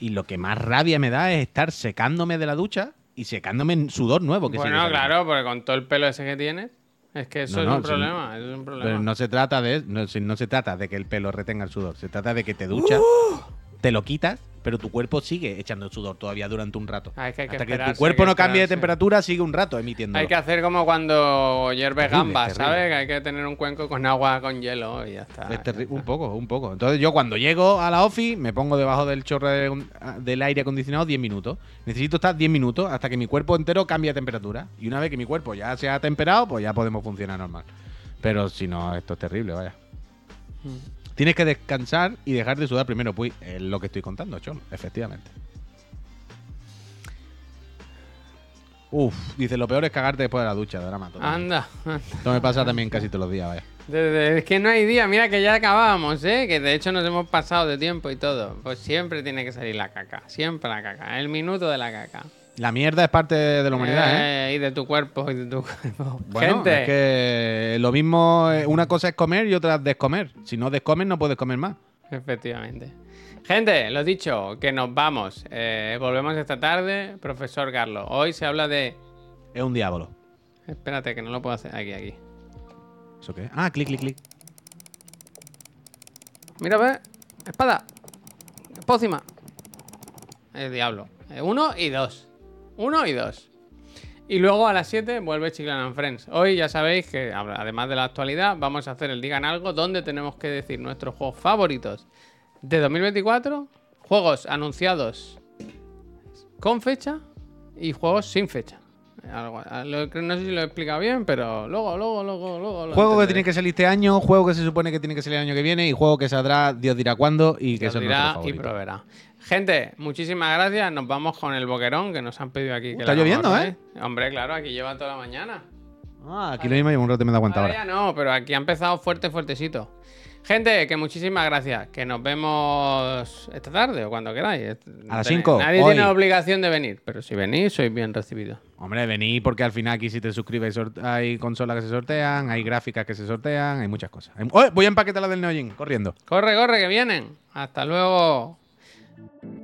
y lo que más rabia me da es estar secándome de la ducha y secándome en sudor nuevo. Que Bueno, claro, porque con todo el pelo ese que tienes, es que eso No, es no, un si- problema, eso es un problema. Pero no se trata de no, si no se trata de que el pelo retenga el sudor, se trata de que te duchas te lo quitas, pero tu cuerpo sigue echando sudor todavía durante un rato. Ah, es que hay que Hasta que tu cuerpo no cambie de temperatura, sigue un rato emitiendo. Hay que hacer como cuando hierves gambas. ¿sabes? Que hay que tener un cuenco con agua con hielo y ya está. Es ya está. un poco, un poco. Entonces yo cuando llego a la office me pongo debajo del chorro de- del aire acondicionado 10 minutos. Necesito estar 10 minutos hasta que mi cuerpo entero cambie de temperatura. Y una vez que mi cuerpo ya se ha temperado, pues ya podemos funcionar normal. Pero si no, esto es terrible, vaya. Mm. Tienes que descansar y dejar de sudar primero. Pues es lo que estoy contando, Chol, efectivamente. Uf, dice, lo peor es cagarte después de la ducha, drama. total. Anda. Esto me pasa también casi todos los días, vaya. Desde- es que no hay día, mira que ya acabábamos, ¿eh? Que de hecho nos hemos pasado de tiempo y todo. Pues siempre tiene que salir la caca, siempre la caca, el minuto de la caca. La mierda es parte de la humanidad, ¿eh? Eh, Y de tu cuerpo, y de tu cuerpo. Bueno, Gente, es que lo mismo, eh, una cosa es comer y otra es descomer. Si no descomes, no puedes comer más. efectivamente. Gente, lo dicho, que nos vamos. Eh, volvemos esta tarde, profesor Carlos. Hoy se habla de... Es un diablo. Espérate, que no lo puedo hacer aquí, aquí. ¿Eso qué? Ah, clic, clic, clic. Mira, ve. Espada. Pócima. El diablo. Eh, Uno y dos. Uno y dos. Y luego a las 7 vuelve Chiclan and Friends. Hoy ya sabéis que, además de la actualidad, vamos a hacer el Digan Algo, donde tenemos que decir nuestros juegos favoritos de 2024, juegos anunciados con fecha y juegos sin fecha. Algo- no sé si lo he explicado bien, pero luego, luego, luego, luego. Juego que tiene que salir este año, juego que se supone que tiene que salir el año que viene y juego que saldrá Dios dirá cuándo y que Dios son dirá y proveerá. Gente, muchísimas gracias. Nos vamos con el boquerón que nos han pedido aquí. que Está lloviendo. ¿eh? Hombre, claro, aquí lleva toda la mañana. Ah, aquí lo mismo llevo un rato y me da cuenta Ahora ahora. ya no, pero aquí ha empezado fuerte, fuertecito. Gente, que muchísimas gracias. Que nos vemos esta tarde o cuando queráis. A las Tenéis- cinco, Nadie hoy. tiene obligación de venir, pero si venís, sois bien recibidos. Hombre, vení porque al final aquí si te suscribes hay consolas que se sortean, hay gráficas que se sortean, hay muchas cosas. Hay- ¡Oh! Voy a empaquetar la del Neojin, corriendo. Corre, corre, que vienen. Hasta luego. thank you